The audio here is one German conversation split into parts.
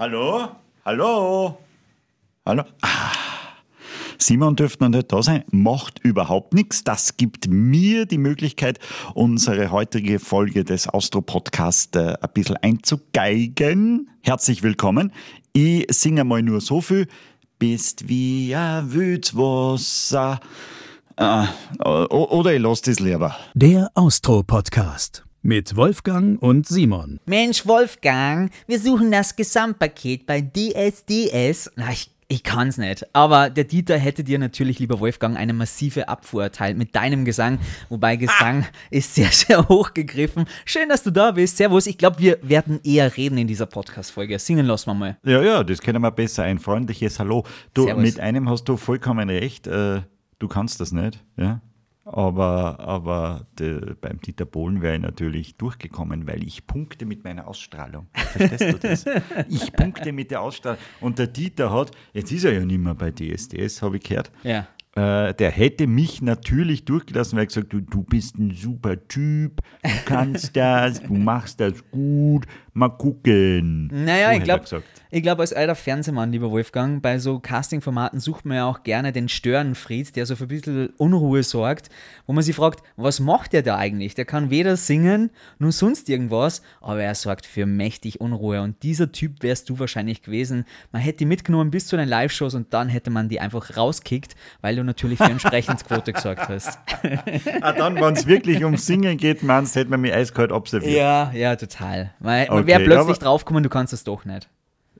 Hallo? Hallo? Hallo? Ah. Simon dürfte noch nicht da sein, macht überhaupt nichts. Das gibt mir die Möglichkeit, unsere heutige Folge des Austro-Podcasts äh, ein bisschen einzugeigen. Herzlich willkommen. Ich singe mal nur so viel. Bist wie ein Wützwasser. Äh, oder ich lasse das lieber. Der Austro-Podcast mit Wolfgang und Simon. Mensch, Wolfgang, wir suchen das Gesamtpaket bei DSDS. Na, ich, ich kann's nicht. Aber der Dieter hätte dir natürlich, lieber Wolfgang, eine massive Abfuhr erteilt mit deinem Gesang. Wobei Gesang ah. ist sehr, sehr hochgegriffen. Schön, dass du da bist. Servus. Ich glaube, wir werden eher reden in dieser Podcast-Folge. Singen lassen wir mal. Ja, ja, das können wir besser. Ein freundliches Hallo. Du, Servus. mit einem hast du vollkommen recht. Äh, du kannst das nicht. Ja? Aber, aber de, beim Dieter Bohlen wäre ich natürlich durchgekommen, weil ich punkte mit meiner Ausstrahlung. Verstehst du das? ich punkte mit der Ausstrahlung. Und der Dieter hat, jetzt ist er ja nicht mehr bei DSDS, habe ich gehört. Ja. Äh, der hätte mich natürlich durchgelassen, weil er gesagt du, du bist ein super Typ, du kannst das, du machst das gut, mal gucken. Naja, so ich glaube, ich glaube, als alter Fernsehmann, lieber Wolfgang, bei so Casting-Formaten sucht man ja auch gerne den Störenfried, der so für ein bisschen Unruhe sorgt, wo man sich fragt, was macht der da eigentlich? Der kann weder singen, noch sonst irgendwas, aber er sorgt für mächtig Unruhe. Und dieser Typ wärst du wahrscheinlich gewesen. Man hätte die mitgenommen bis zu den Live-Shows und dann hätte man die einfach rauskickt, weil du natürlich für Entsprechensquote gesorgt hast. ah, dann, wenn es wirklich ums Singen geht, meinst hätte man mich eiskalt observiert. Ja, ja, total. Weil, okay, wäre plötzlich draufgekommen, du kannst es doch nicht.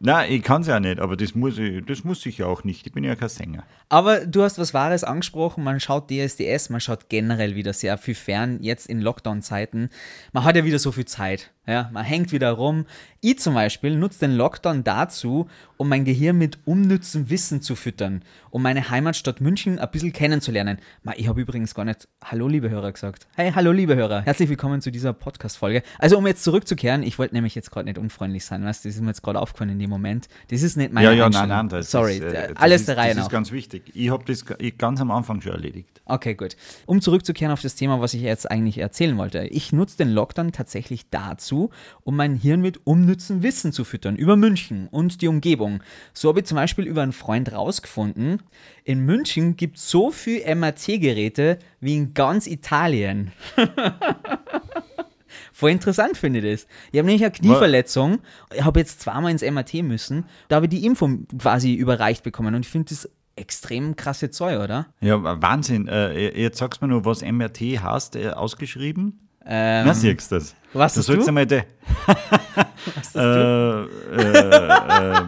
Nein, ich kann es ja nicht, aber das muss, ich, das muss ich ja auch nicht. Ich bin ja kein Sänger. Aber du hast was Wahres angesprochen. Man schaut DSDS, man schaut generell wieder sehr viel fern, jetzt in Lockdown-Zeiten. Man hat ja wieder so viel Zeit. Ja, man hängt wieder rum. Ich zum Beispiel nutze den Lockdown dazu, um mein Gehirn mit unnützem Wissen zu füttern, um meine Heimatstadt München ein bisschen kennenzulernen. Ich habe übrigens gar nicht Hallo, liebe Hörer gesagt. Hey, hallo, liebe Hörer. Herzlich willkommen zu dieser Podcast-Folge. Also, um jetzt zurückzukehren, ich wollte nämlich jetzt gerade nicht unfreundlich sein, weißt das ist mir jetzt gerade aufgefallen in dem Moment. Das ist nicht meine Ja, ja, nein, nein, das Sorry, ist, äh, alles ist, der Reihe nach. Das ist ganz wichtig. Ich habe das ganz am Anfang schon erledigt. Okay, gut. Um zurückzukehren auf das Thema, was ich jetzt eigentlich erzählen wollte. Ich nutze den Lockdown tatsächlich dazu, um mein Hirn mit unnützem Wissen zu füttern über München und die Umgebung. So habe ich zum Beispiel über einen Freund rausgefunden, in München gibt es so viel MRT-Geräte wie in ganz Italien. Voll interessant finde ich das. Ich habe nämlich eine Knieverletzung, ich habe jetzt zweimal ins MRT müssen, da habe ich die Info quasi überreicht bekommen und ich finde das extrem krasse Zeug, oder? Ja, Wahnsinn. Äh, jetzt sagst du mir nur, was MRT hast, äh, ausgeschrieben? Ähm, Na, siehst du das? Was das du? Einmal de was du? Äh, äh, äh,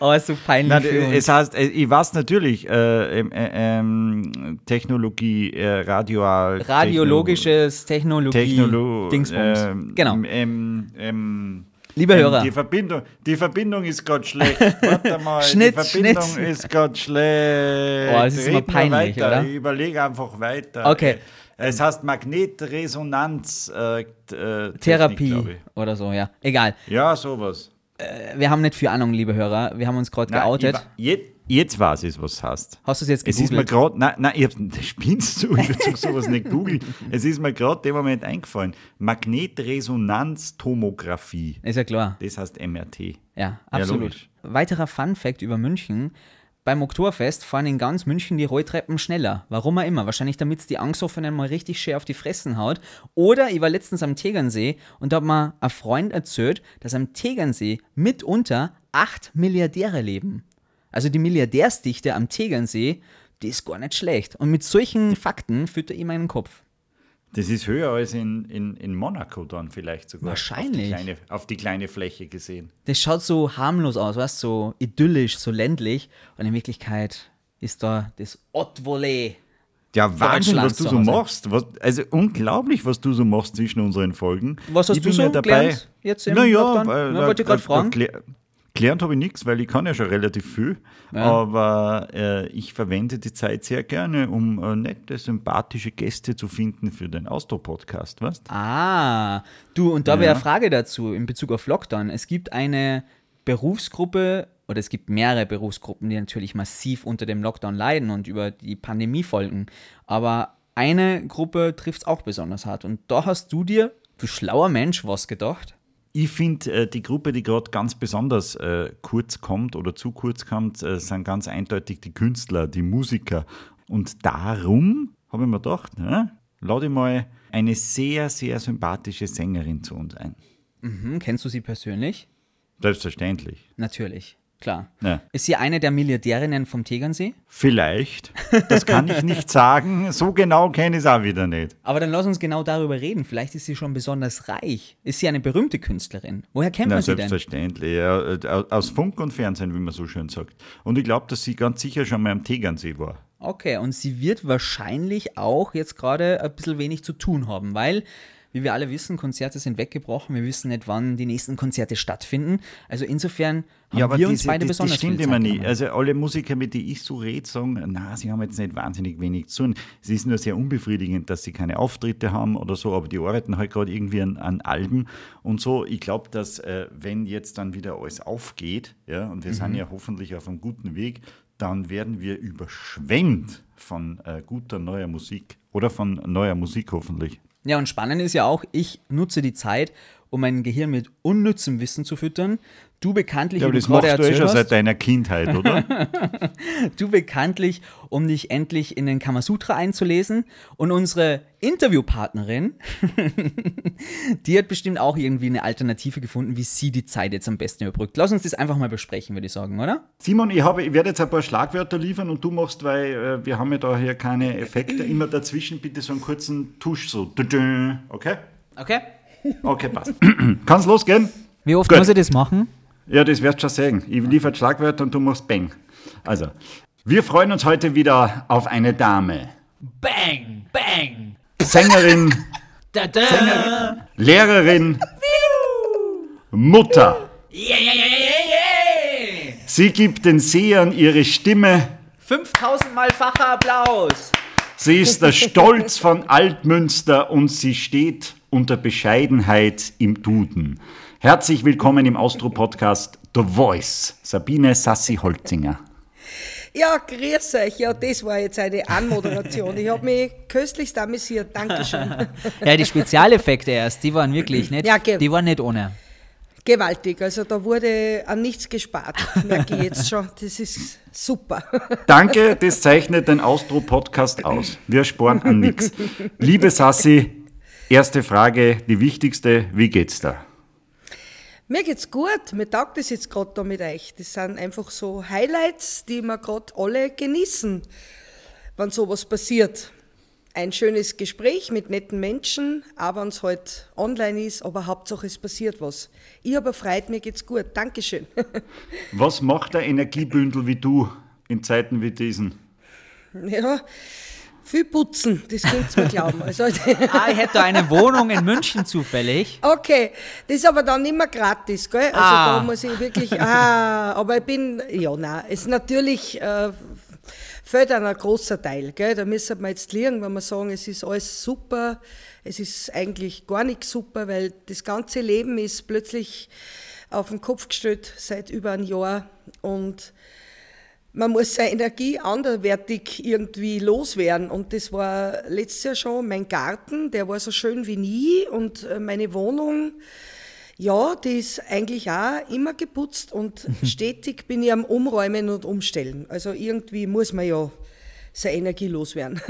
Oh, ist so peinlich. Nein, es heißt, äh, ich weiß natürlich, äh, ähm, äh, ähm, Technologie, äh, Radioal. Radiologisches Technologie. Technolo Dingsbums. Ähm, genau. Ähm, ähm, Liebe Hörer. Die Verbindung, die Verbindung ist gerade schlecht. Warte mal, Schnitt, die Verbindung Schnitt. ist gerade schlecht. Oh, das ist immer peinlich, weiter. oder? Ich überlege einfach weiter. Okay. Es heißt Magnetresonanz äh, äh, Therapie oder so, ja. Egal. Ja, sowas. Äh, wir haben nicht viel Ahnung, liebe Hörer. Wir haben uns gerade geoutet. Jetzt, jetzt weiß ich, was es heißt. Hast du es jetzt gegoogelt? Es ist mir gerade, nein, nein, ich hab's, spinnst du, ich würde sowas nicht googeln. Es ist mir gerade dem Moment eingefallen. Magnetresonanztomographie. Ist ja klar. Das heißt MRT. Ja, absolut. Ja, Weiterer Fun Fact über München. Beim Oktoberfest fahren in ganz München die Rolltreppen schneller. Warum auch immer. Wahrscheinlich damit es die Angstoffenen mal richtig schön auf die Fressen haut. Oder ich war letztens am Tegernsee und da hat mir ein Freund erzählt, dass am Tegernsee mitunter acht Milliardäre leben. Also die Milliardärsdichte am Tegernsee, die ist gar nicht schlecht. Und mit solchen Fakten führt er ihm meinen Kopf. Das ist höher als in, in, in Monaco dann vielleicht sogar. Wahrscheinlich. Auf die, kleine, auf die kleine Fläche gesehen. Das schaut so harmlos aus, weißt so idyllisch, so ländlich. Und in Wirklichkeit ist da das Haute-Volée. Ja, Wahnsinn, was du so machst. Was, also unglaublich, was du so machst zwischen unseren Folgen. Was hast ich du so dabei? jetzt im naja? Weil, Na, wollte ich gerade fragen. Gelernt habe ich nichts, weil ich kann ja schon relativ viel. Ja. Aber äh, ich verwende die Zeit sehr gerne, um äh, nette, sympathische Gäste zu finden für den Austro-Podcast, weißt Ah, du, und da wäre ja. eine Frage dazu in Bezug auf Lockdown. Es gibt eine Berufsgruppe oder es gibt mehrere Berufsgruppen, die natürlich massiv unter dem Lockdown leiden und über die Pandemie folgen. Aber eine Gruppe trifft es auch besonders hart. Und da hast du dir, du schlauer Mensch, was gedacht? Ich finde, äh, die Gruppe, die gerade ganz besonders äh, kurz kommt oder zu kurz kommt, äh, sind ganz eindeutig die Künstler, die Musiker. Und darum habe ich mir gedacht, ja, lade ich mal eine sehr, sehr sympathische Sängerin zu uns ein. Mhm, kennst du sie persönlich? Selbstverständlich. Natürlich, klar. Ja. Ist sie eine der Milliardärinnen vom Tegernsee? Vielleicht. Das kann ich nicht sagen. So genau kenne ich es auch wieder nicht. Aber dann lass uns genau darüber reden. Vielleicht ist sie schon besonders reich. Ist sie eine berühmte Künstlerin? Woher kennt Na, man sie denn? selbstverständlich. Aus Funk und Fernsehen, wie man so schön sagt. Und ich glaube, dass sie ganz sicher schon mal am Tegernsee war. Okay, und sie wird wahrscheinlich auch jetzt gerade ein bisschen wenig zu tun haben, weil, wie wir alle wissen, Konzerte sind weggebrochen. Wir wissen nicht, wann die nächsten Konzerte stattfinden. Also insofern haben wir uns diese- beide das, besonders das stimmt immer nie. genommen. Also alle Musiker, mit denen ich so rede, sagen, na, sie haben jetzt nicht wahnsinnig wenig zu tun. Es ist nur sehr unbefriedigend, dass sie keine Auftritte haben oder so, aber die arbeiten halt gerade irgendwie an, an Alben und so. Ich glaube, dass äh, wenn jetzt dann wieder alles aufgeht, ja, und wir Mhm. sind ja hoffentlich auf einem guten Weg, dann werden wir überschwemmt von äh, guter neuer Musik oder von neuer Musik hoffentlich. Ja, und spannend ist ja auch, ich nutze die Zeit, um mein Gehirn mit unnützem Wissen zu füttern. Du bekanntlich, Ja, aber das machst du eh schon seit deiner Kindheit, oder? du bekanntlich, um dich endlich in den Kamasutra einzulesen. Und unsere Interviewpartnerin, die hat bestimmt auch irgendwie eine Alternative gefunden, wie sie die Zeit jetzt am besten überbrückt. Lass uns das einfach mal besprechen, würde ich sagen, oder? Simon, ich, habe, ich werde jetzt ein paar Schlagwörter liefern und du machst, weil äh, wir haben ja da hier keine Effekte, immer dazwischen bitte so einen kurzen Tusch, so. Okay? Okay. Okay, passt. Kann's losgehen? Wie oft Gut. muss ich das machen? Ja, das wirst du schon sagen. Ich liefere Schlagwörter und du machst Bang. Also, wir freuen uns heute wieder auf eine Dame. Bang, bang. Sängerin, Da, da. Lehrerin, Mutter. Yeah, yeah, yeah, yeah, yeah. Sie gibt den Sehern ihre Stimme. 5000 Mal facher Applaus. Sie ist der Stolz von Altmünster und sie steht unter Bescheidenheit im Duden. Herzlich willkommen im Austro-Podcast The Voice, Sabine Sassi-Holzinger. Ja, grüß euch. Ja, das war jetzt eine Anmoderation. Ich habe mich köstlichst amüsiert. Dankeschön. Ja, die Spezialeffekte erst, die waren wirklich nicht, Ja, die waren nicht ohne. Gewaltig. Also da wurde an nichts gespart, merke ich jetzt schon. Das ist super. Danke, das zeichnet den Austro-Podcast aus. Wir sparen an nichts. Liebe Sassi, erste Frage, die wichtigste, wie geht's da? Mir geht's gut. Mir taugt es jetzt gerade da mit euch. Das sind einfach so Highlights, die wir gerade alle genießen, wenn sowas passiert. Ein schönes Gespräch mit netten Menschen, auch wenn es halt online ist, aber Hauptsache es passiert was. Ich habe erfreut, mir geht's gut. Dankeschön. Was macht ein Energiebündel wie du in Zeiten wie diesen? Ja, viel putzen, das könnt's mir glauben. Also, Ah, ich hätte eine Wohnung in München zufällig. okay, das ist aber dann mehr gratis, gell? Also Ah. da muss ich wirklich, ah, aber ich bin, ja, nein, es ist natürlich, äh, fehlt dann ein großer Teil, gell? Da müssen wir jetzt liegen, wenn wir sagen, es ist alles super, es ist eigentlich gar nicht super, weil das ganze Leben ist plötzlich auf den Kopf gestellt seit über einem Jahr und man muss seine Energie anderwertig irgendwie loswerden. Und das war letztes Jahr schon mein Garten, der war so schön wie nie. Und äh, meine Wohnung, ja, die ist eigentlich auch immer geputzt und stetig bin ich am Umräumen und Umstellen. Also irgendwie muss man ja seine Energie loswerden.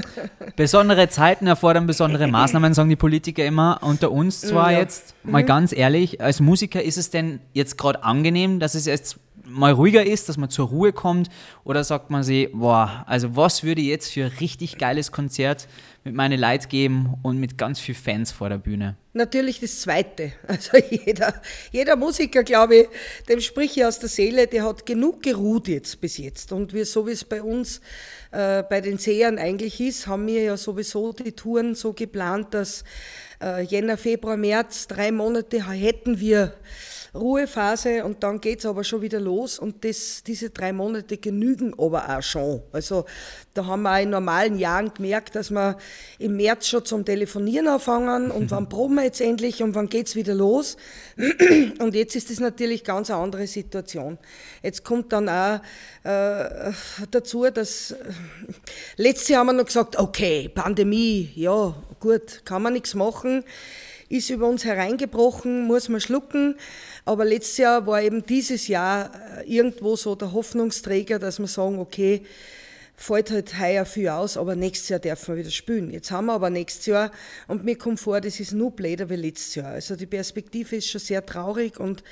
Besondere Zeiten erfordern besondere Maßnahmen, sagen die Politiker immer. Unter uns zwar Ja. jetzt, mal ganz ehrlich, als Musiker ist es denn jetzt gerade angenehm, dass es jetzt mal ruhiger ist, dass man zur Ruhe kommt? Oder sagt man sich, boah, also was würde ich jetzt für ein richtig geiles Konzert mit meine Leid geben und mit ganz viel Fans vor der Bühne? Natürlich das Zweite. Also jeder, jeder Musiker, glaube ich, dem sprich ich aus der Seele, der hat genug geruht jetzt bis jetzt. Und wir, so wie es bei uns äh, bei den Sehern eigentlich ist, haben wir ja sowieso die Touren so geplant, dass äh, Jänner, Februar, März, drei Monate hätten wir Ruhephase und dann geht's aber schon wieder los und das, diese drei Monate genügen aber auch schon. Also da haben wir auch in normalen Jahren gemerkt, dass wir im März schon zum Telefonieren anfangen und wann proben wir jetzt endlich und wann geht's wieder los. Und jetzt ist das natürlich ganz eine andere Situation. Jetzt kommt dann auch äh, dazu, dass äh, letztes Jahr haben wir noch gesagt, okay, Pandemie, ja gut, kann man nichts machen. ist über uns hereingebrochen, muss man schlucken. Aber letztes Jahr war eben dieses Jahr äh, irgendwo so der Hoffnungsträger, dass wir sagen, okay, fällt halt heuer viel aus, aber nächstes Jahr dürfen wir wieder spielen. Jetzt haben wir aber nächstes Jahr und mir kommt vor, das ist nur bläder wie letztes Jahr. Also die Perspektive ist schon sehr traurig und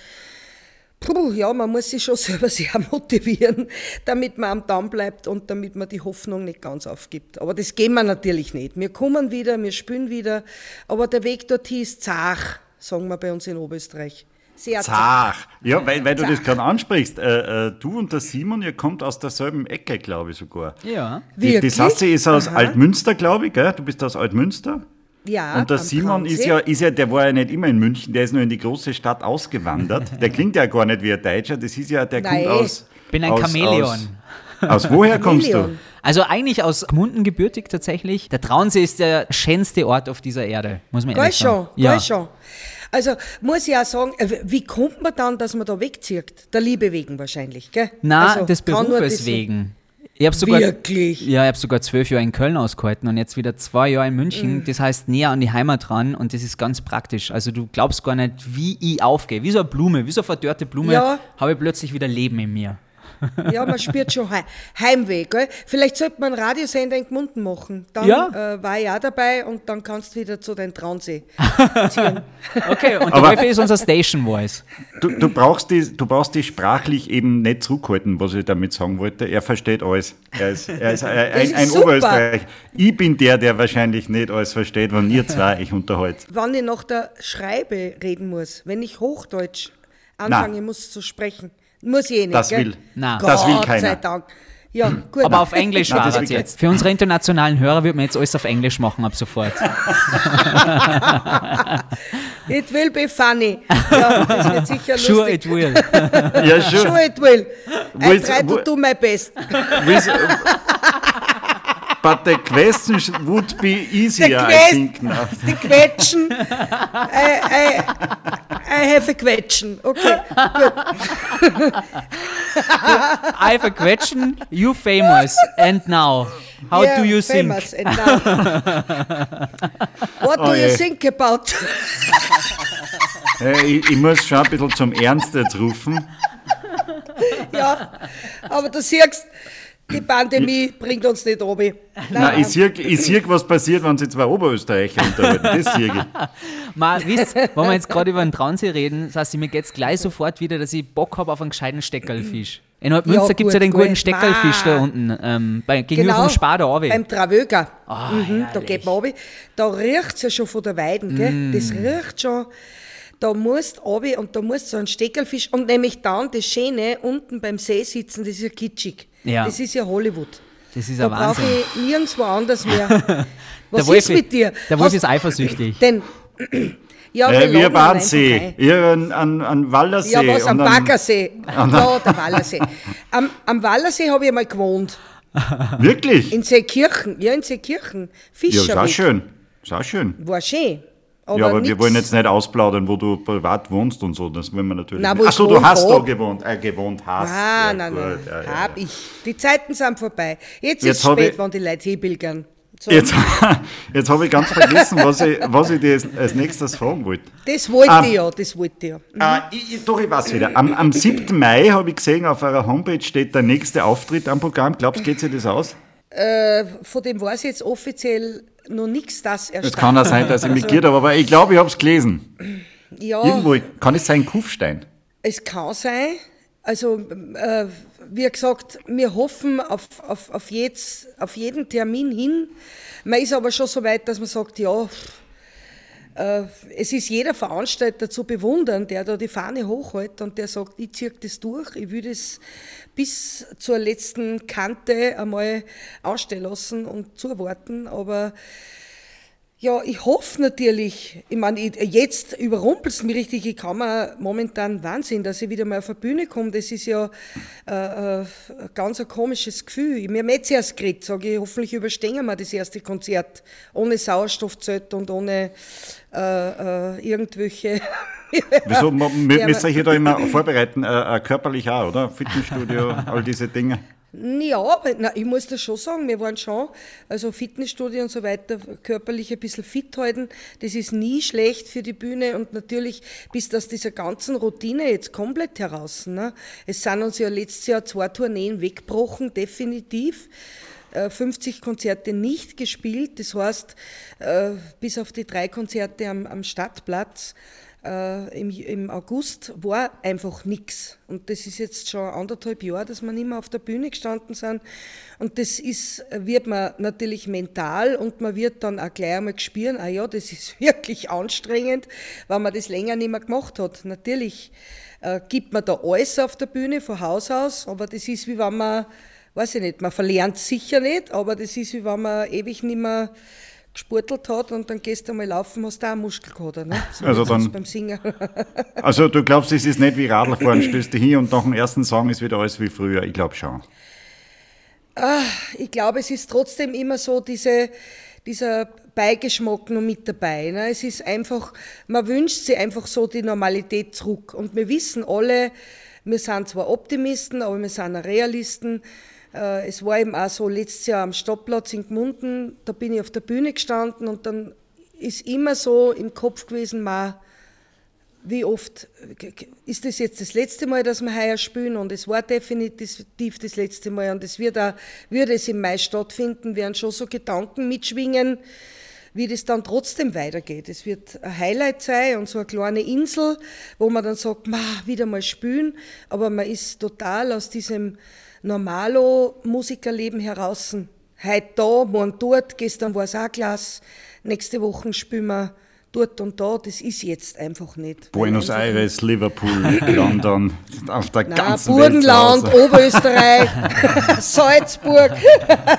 puh, ja, man muss sich schon selber sehr motivieren, damit man am Damm bleibt und damit man die Hoffnung nicht ganz aufgibt. Aber das gehen wir natürlich nicht. Wir kommen wieder, wir spielen wieder, aber der Weg dorthin ist zart, sagen wir bei uns in Oberösterreich. Sehr zart. Ja, weil, weil du das gerade ansprichst. Äh, äh, du und der Simon, ihr kommt aus derselben Ecke, glaube ich sogar. Ja. Die, die Sassi ist aus Aha. Altmünster, glaube ich, gell? Du bist aus Altmünster. Ja, und der Simon ist ja, ist ja, der war ja nicht immer in München, der ist nur in die große Stadt ausgewandert. Der klingt ja gar nicht wie ein Deutscher, das ist ja, der Nein. kommt aus. Ich bin ein aus, Chamäleon. Aus, aus woher kommst du? Also eigentlich aus Gmunden gebürtig tatsächlich. Der Traunsee ist der schönste Ort auf dieser Erde, muss man ehrlich sagen. Schon, ja. schon. Also muss ich auch sagen, äh, wie kommt man dann, dass man da wegzieht? Der Liebe wegen wahrscheinlich, gell? Nein, also, des Berufes wegen. Ich habe sogar, Wirklich? Ja, ich habe sogar zwölf Jahre in Köln ausgehalten und jetzt wieder zwei Jahre in München. Mhm. Das heißt näher an die Heimat ran und das ist ganz praktisch. Also du glaubst gar nicht, wie ich aufgehe. Wie so eine Blume, wie so eine verdörrte Blume, ja. habe ich plötzlich wieder Leben in mir. Ja, man spürt schon Heimweh. Gell? Vielleicht sollte man einen Radiosender in Gmunden machen. Dann ja. äh, war ich auch dabei und dann kannst du wieder zu deinem Traunsee ziehen. okay, und der Wolf ist unser Station Voice. Du, du, brauchst die, du brauchst die sprachlich eben nicht zurückhalten, was ich damit sagen wollte. Er versteht alles. Er ist, er ist ein, ein, ein Oberösterreich. Ich bin der, der wahrscheinlich nicht alles versteht, wenn ihr zwei euch unterhaltet. Wann ich nach der Schreibe reden muss, wenn ich Hochdeutsch anfangen Nein. muss zu sprechen, muss ich eh nicht. Das gell? will, Nein. das will keiner. sei Dank. Ja, gut. Aber auf Englisch war es jetzt. Für unsere internationalen Hörer wird man jetzt alles auf Englisch machen ab sofort. it will be funny. Ja, das wird sicher lustig. Sure it will. ja, sure. Sure it will. I try to do my best. But the questions would be easier, I think. Now. The question, I, I, I have a question. Okay, good. I have a question. You famous, and now, how yeah, do you famous think? And now. What do oh, you think about? ich, ich muss schon ein bisschen zum Ernst jetzt rufen. Ja, aber du siehst, die Pandemie bringt uns nicht oben. Nein, Nein ich sehe, ich sehe, was passiert, wenn sie zwei Oberösterreicher unterhalten. Das sehe ich. Man, wisst, wenn wir jetzt gerade über den Traunsee reden, das heißt, mir geht es gleich sofort wieder, dass ich Bock habe auf einen gescheiten Steckerlfisch. In Münster ja, gibt es ja den guten Steckerlfisch da unten, ähm, bei, gegenüber genau, vom Spar da runter. beim Travöger. Oh, mhm, da geht man runter. Da riecht es ja schon von der Weiden, gell? Mm. das riecht schon da musst du und da musst du so einen Steckerlfisch und nämlich dann das Schöne unten beim See sitzen, das ist ja kitschig. Ja. Das ist ja Hollywood. Das ist da brauche ich nirgendwo anders mehr. Was der ist mit dir? Der Wolf ist eifersüchtig. Denn, ja, äh, wir Bahnsee, ihr an, an, an Wallersee. Ja, was, am Baggersee. ja, der Wallersee. Am, am Wallersee habe ich einmal gewohnt. Wirklich? In Seekirchen, ja, in Seekirchen. Fischer. Ja, ist schön. Ist schön. War schön. Aber ja, aber nix. wir wollen jetzt nicht ausplaudern, wo du privat wohnst und so. Das wollen wir natürlich nein, nicht. Achso, du hast hab. da gewohnt, äh, gewohnt hast. Ah, ja, nein, nein, ja, ja, hab ich. Die Zeiten sind vorbei. Jetzt, jetzt ist es spät, ich, wenn die Leute hinpilgern. So. Jetzt, jetzt habe ich ganz vergessen, was ich, was ich dir als nächstes fragen wollte. Das wollte um, ich ja, das wollte ich ja. Mhm. Uh, ich, doch, ich weiß wieder. Am, am 7. Mai habe ich gesehen, auf eurer Homepage steht der nächste Auftritt am Programm. Glaubst du, geht sich das aus? Äh, von dem weiß ich jetzt offiziell noch nichts, das erst. Es kann auch sein, dass ich mich also, aber ich glaube, ich habe es gelesen. Ja. Irgendwo, kann es sein Kufstein? Es kann sein. Also, äh, wie gesagt, wir hoffen auf, auf, auf, jetzt, auf jeden Termin hin. Man ist aber schon so weit, dass man sagt, ja, es ist jeder Veranstalter zu bewundern, der da die Fahne hochhält und der sagt, ich ziehe das durch, ich will das bis zur letzten Kante einmal ausstellen lassen und zuwarten. Aber ja, ich hoffe natürlich, ich meine, jetzt überrumpelt es mich richtig, ich kann mir momentan Wahnsinn, dass ich wieder mal auf die Bühne komme. Das ist ja äh, äh, ganz ein komisches Gefühl. Mir hat jetzt erst geredet, sage ich, hoffentlich überstehen wir das erste Konzert ohne Sauerstoffzelt und ohne äh, äh, irgendwelche Wieso müsst ihr da immer vorbereiten, äh, äh, körperlich auch, oder? Fitnessstudio, all diese Dinge. Ja, na, ich muss das schon sagen, wir waren schon, also Fitnessstudio und so weiter, körperlich ein bisschen fit halten, das ist nie schlecht für die Bühne und natürlich bis aus dieser ganzen Routine jetzt komplett heraus. Ne? Es sind uns ja letztes Jahr zwei Tourneen weggebrochen, definitiv. 50 äh, Konzerte nicht gespielt, das heißt, äh, bis auf die drei Konzerte am, Stadtplatz äh, im, August war einfach nichts. Und das ist jetzt schon anderthalb Jahre, dass wir nicht mehr auf der Bühne gestanden sind. Und das ist, wird man natürlich mental und man wird dann auch gleich einmal spüren, ah ja, das ist wirklich anstrengend, weil man das länger nicht mehr gemacht hat. Natürlich gibt man da alles auf der Bühne von Haus aus, aber das ist wie wenn man, weiß ich nicht, man verlernt sicher nicht, aber das ist wie wenn man ewig nicht mehr gesportelt hat und dann gehst du einmal laufen, hast du auch einen Muskelkater. Ne? So also dann, beim Singen. also du glaubst, es ist nicht wie Radlfahren, stößt du hin und nach dem ersten Song ist wieder alles wie früher. Ich glaube schon. Ah, ich glaube, es ist trotzdem immer so diese, dieser Beigeschmack noch mit dabei. Ne? Es ist einfach, man wünscht sich einfach so die Normalität zurück. Und wir wissen alle, wir sind zwar Optimisten, aber wir sind auch Realisten. Äh, es war eben auch so letztes Jahr am Stoppplatz in Gmunden, da bin ich auf der Bühne gestanden und dann ist immer so im Kopf gewesen, ma, wie oft ist das jetzt das letzte Mal, dass wir heuer spielen? Und es war definitiv das letzte Mal. Und es wird auch, würde es im Mai stattfinden, werden schon so Gedanken mitschwingen, wie das dann trotzdem weitergeht. Es wird ein Highlight sein und so eine kleine Insel, wo man dann sagt, ma, wieder mal spielen, aber man ist total aus diesem normalo Musikerleben heraus. Heute da, morgen dort, gestern war es auch klasse, nächste Woche spielen wir dort und da, das ist jetzt einfach nicht. Buenos Aires, Liverpool, London, auf der Nein, ganzen Burgenland, Welt Oberösterreich, Salzburg.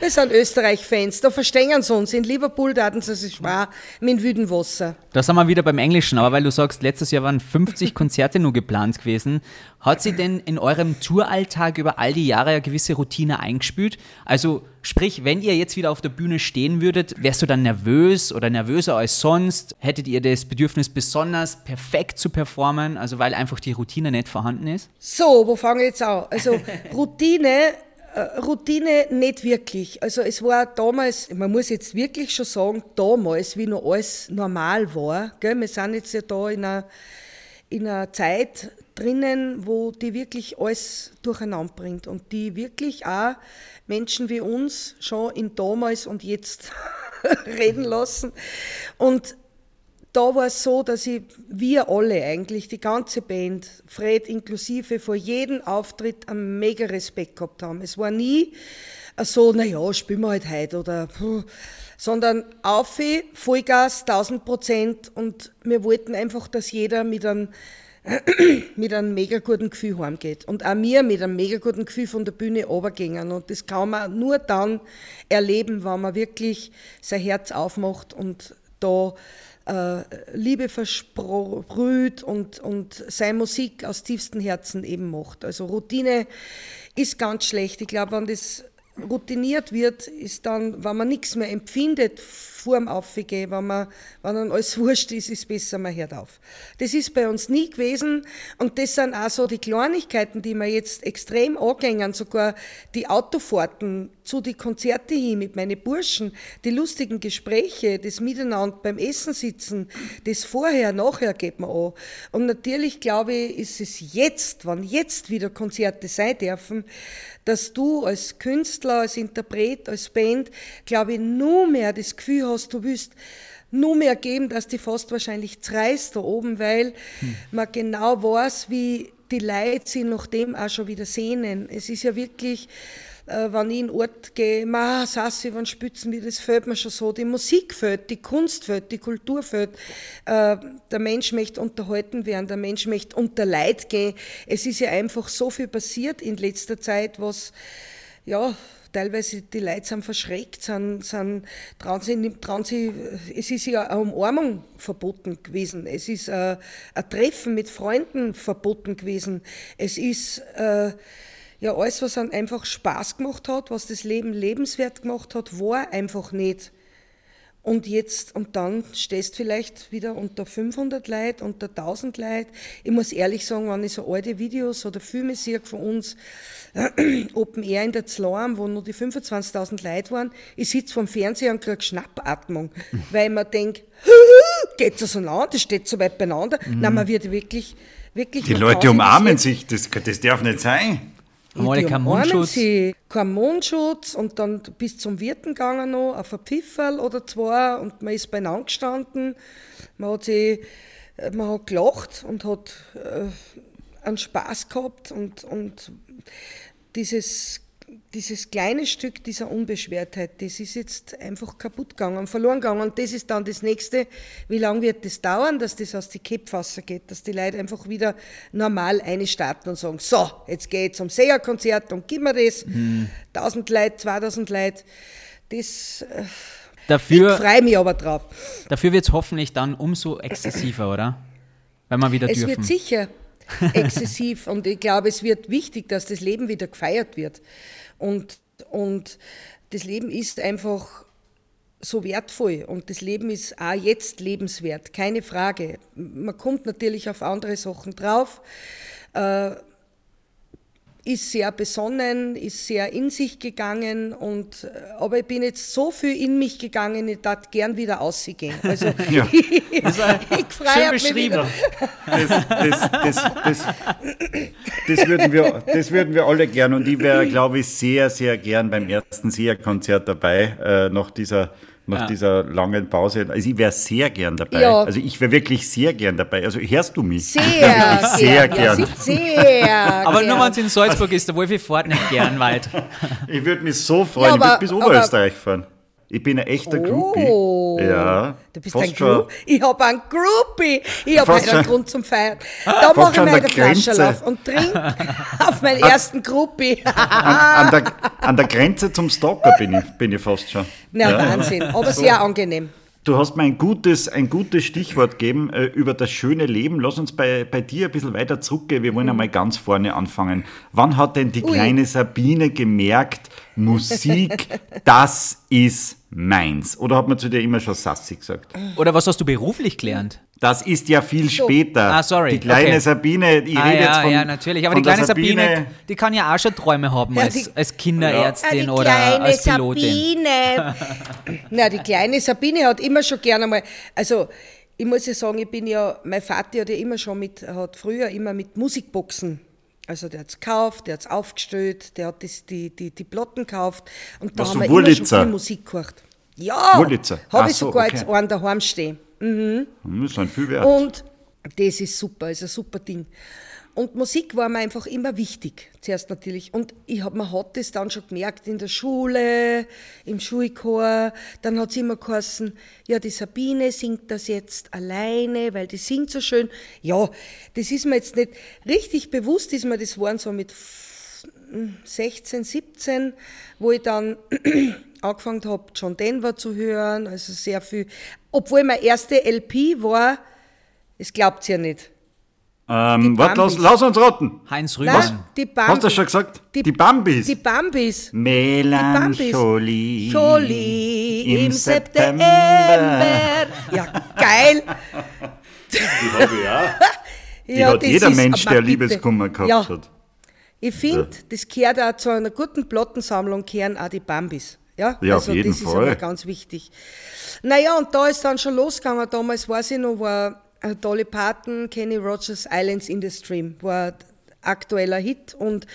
Wir sind Österreich-Fans, da verstehen sie uns. In Liverpool taten sie sich schwer mit wüden Wasser. Da sind wir wieder beim Englischen, aber weil du sagst, letztes Jahr waren 50 Konzerte nur geplant gewesen. Hat sie denn in eurem Touralltag über all die Jahre eine gewisse Routine eingespült? Also sprich, wenn ihr jetzt wieder auf der Bühne stehen würdet, wärst du dann nervös oder nervöser als sonst? Hättet ihr das Bedürfnis besonders perfekt zu performen, also weil einfach die Routine nicht vorhanden ist? So, wo fange ich jetzt an? Also Routine Routine nicht wirklich. Also es war damals, man muss jetzt wirklich schon sagen, damals, wie noch alles normal war. Gell? Wir sind jetzt ja da in einer, in einer Zeit drinnen, wo die wirklich alles durcheinander bringt und die wirklich auch Menschen wie uns schon in damals und jetzt reden lassen. Und da war es so, dass ich, wir alle eigentlich, die ganze Band, Fred inklusive, vor jedem Auftritt einen mega Respekt gehabt haben. Es war nie so, naja, spielen wir halt heute oder, sondern auf, Vollgas, 1000 Prozent und wir wollten einfach, dass jeder mit einem, mit einem mega guten Gefühl heimgeht. Und auch mir mit einem mega guten Gefühl von der Bühne runtergehen. Und das kann man nur dann erleben, wenn man wirklich sein Herz aufmacht und da äh, Liebe versprüht und, und seine Musik aus tiefstem Herzen eben macht. Also Routine ist ganz schlecht. Ich glaube, wenn das routiniert wird, ist dann, wenn man nichts mehr empfindet vor dem Aufgehen, wenn, man, wenn dann alles wurscht ist, ist besser, man hört auf. Das ist bei uns nie gewesen und das sind auch so die Kleinigkeiten, die mir jetzt extrem angängen, sogar die Autofahrten zu die Konzerte hin mit meinen Burschen, die lustigen Gespräche, das Miteinander beim Essen sitzen, das vorher, nachher geht man an. Und natürlich glaube ich, ist es jetzt, wenn jetzt wieder Konzerte sein dürfen, dass du als Künstler, als Interpret, als Band, glaube ich, nur mehr das Gefühl hast, du willst nur mehr geben, dass die fast wahrscheinlich zerreißt da oben, weil hm. man genau weiß, wie die Leute sich nach dem auch schon wieder sehnen. Es ist ja wirklich, äh, wenn ich in Ort gehe, ma, Sassi, wann spitzen wir, das fällt mir schon so. Die Musik fällt, die Kunst fällt, die Kultur fällt. Äh, der Mensch möchte unterhalten werden, der Mensch möchte unter Leid gehen. Es ist ja einfach so viel passiert in letzter Zeit, was, ja, teilweise die Leute sind verschreckt, sind, sind, trauen sie, trauen sie, es ist ja eine Umarmung verboten gewesen, es ist äh, ein Treffen mit Freunden verboten gewesen, es ist äh, ja, alles, was einfach Spaß gemacht hat, was das Leben lebenswert gemacht hat, war einfach nicht. Und jetzt, und dann stehst du vielleicht wieder unter 500 Leute, unter 1000 Leute. Ich muss ehrlich sagen, wenn ich so alte Videos oder Filme sehe von uns, Open Air in der Zlarm, wo nur die 25.000 Leute waren, ich sitze vom Fernseher und kriege Schnappatmung, weil mir denke, geht das so nah, das steht so weit beieinander. Mhm. Nein, man wird wirklich, wirklich... Die Leute umarmen sich, das, das darf nicht sein. Mal kein Mundschutz. Sie, kein Mundschutz und dann bis zum Wirten gegangen noch, auf ein Pfifferl oder zwei und man ist beieinander gestanden. Man hat, sich, man hat gelacht und hat äh, einen Spaß gehabt und, und dieses dieses kleine Stück dieser Unbeschwertheit, das ist jetzt einfach kaputt gegangen, verloren gegangen. Und das ist dann das Nächste. Wie lange wird das dauern, dass das aus die Kippwasser geht, dass die Leute einfach wieder normal einstarten und sagen, so, jetzt gehe ich zum Seherkonzert und gib mir das. Mhm. 1000 Leute, 2000 Leute. Das... Äh, dafür, ich freue mich aber drauf. Dafür wird es hoffentlich dann umso exzessiver, oder? Wenn wir wieder es dürfen. Es wird sicher exzessiv und ich glaube, es wird wichtig, dass das Leben wieder gefeiert wird. Und, und das Leben ist einfach so wertvoll und das Leben ist auch jetzt lebenswert, keine Frage. Man kommt natürlich auf andere Sachen drauf. Äh, ist sehr besonnen, ist sehr in sich gegangen und äh, aber ich bin jetzt so viel in mich gegangen, ich darf gern wieder ausgehen. Also ja. ich, ich freue mich wieder. Das, das, das, das, das, würden wir, das würden wir alle gern und ich wäre, glaube ich, sehr, sehr gern beim ersten Seher-Konzert dabei, äh, nach dieser nach ja. dieser langen Pause. Also ich wäre sehr gern dabei. Ja. Also ich wäre wirklich sehr gern dabei. Also hörst du mich? Sehr, sehr gern. Ja, sehr aber nur wenn es in Salzburg ist, der Wolfi fährt nicht gern weit. ich würde mich so freuen, ich würde bis Oberösterreich fahren. Ich bin ein echter oh, Groupie. Ja, du bist ein Groupie. Ich habe einen Groupie. Ich habe einen Grund zum Feiern. Da mache ich mir eine Flasche auf und trinke auf meinen ersten Groupie. an, an, der, an der Grenze zum Stalker bin ich, bin ich fast schon. Na, ja. Wahnsinn, aber so. sehr angenehm. Du hast mir ein gutes, ein gutes Stichwort gegeben äh, über das schöne Leben. Lass uns bei, bei dir ein bisschen weiter zurückgehen. Wir wollen mhm. einmal ganz vorne anfangen. Wann hat denn die Ui. kleine Sabine gemerkt, Musik, das ist meins? Oder hat man zu dir immer schon Sassi gesagt? Oder was hast du beruflich gelernt? Das ist ja viel so. später. Ah, sorry. Die kleine okay. Sabine, ich ah, rede ja, jetzt von. Ja, natürlich. Aber die kleine Sabine, Sabine, die kann ja auch schon Träume haben ja, als, als Kinderärztin ja. oder als Pilotin. Sabine. Na, die kleine Sabine hat immer schon gerne mal. Also, ich muss ja sagen, ich bin ja, mein Vater hat ja immer schon mit, hat früher immer mit Musikboxen also der hat es gekauft, der hat es aufgestellt, der hat das, die, die, die Platten gekauft und da Was haben wir immer schon viel Musik gehört. Ja, habe ich sogar okay. jetzt einen daheim stehen. Mhm. Das ist viel wert. Und das ist super, ist ein super Ding. Und Musik war mir einfach immer wichtig, zuerst natürlich. Und ich hab, man hat das dann schon gemerkt in der Schule, im Schulchor. Dann hat es immer geheißen, ja, die Sabine singt das jetzt alleine, weil die singt so schön. Ja, das ist mir jetzt nicht richtig bewusst, ist mir das waren so mit 16, 17, wo ich dann angefangen habe, John Denver zu hören, also sehr viel. Obwohl meine erste LP war, es glaubt ja nicht. Ähm, warte, lass, lass, uns raten. Heinz Rühmann. Die Bambis. Hast du schon gesagt? Die, die Bambis. Die Bambis. Melancholie. Jolie im September. Ja, geil. Die habe ich auch. Die ja, hat jeder Mensch, der Liebeskummer gehabt ja. hat. Ich finde, ja. das gehört auch zu einer guten Plattensammlung, kehren auch die Bambis. Ja, ja also auf jeden das Fall. ist aber ganz wichtig. Naja, und da ist dann schon losgegangen. Damals weiß ich noch, war Dolly Parton, Kenny Rogers, Islands in the Stream, war aktueller Hit. Und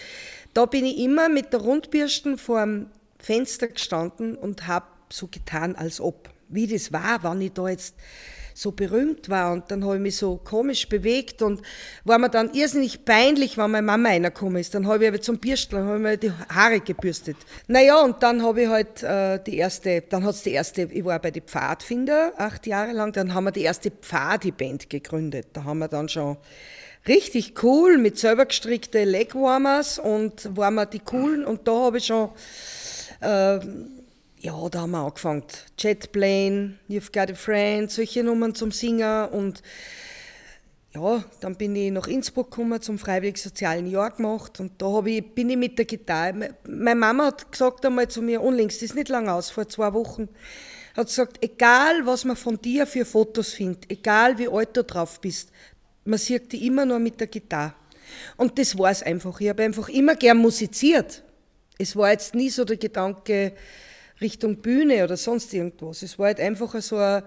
da bin ich immer mit der Rundbürsten vor dem Fenster gestanden und habe so getan, als ob. Wie das war, wann ich da jetzt so berühmt war. Und dann habe ich mich so komisch bewegt und war mir dann irrsinnig peinlich, wenn meine Mama reingekommen ist. Dann habe ich aber zum Bürsteln, habe ich mir die Haare gebürstet. Naja, und dann habe ich halt äh, die erste, dann hat es die erste, ich war bei den Pfadfinder acht Jahre lang, dann haben wir die erste Pfadi-Band gegründet. Da haben wir dann schon richtig cool mit selber gestrickte Legwarmers und waren wir die coolen und da habe ich schon äh, ja, da haben wir angefangen. Jetplane, You've Got a Friend, solche Nummern zum Singen und ja, dann bin ich nach Innsbruck gekommen zum Freiwillig Sozialen Jahr gemacht und da ich, bin ich mit der Gitarre. Meine Mama hat gesagt einmal zu mir, unlängst, das ist nicht lang aus, vor zwei Wochen, hat gesagt, egal was man von dir für Fotos findet, egal wie alt du drauf bist, man sieht die immer nur mit der Gitarre. Und das war es einfach. Ich habe einfach immer gern musiziert. Es war jetzt nie so der Gedanke Richtung Bühne oder sonst irgendwas. Es war halt einfach so ein,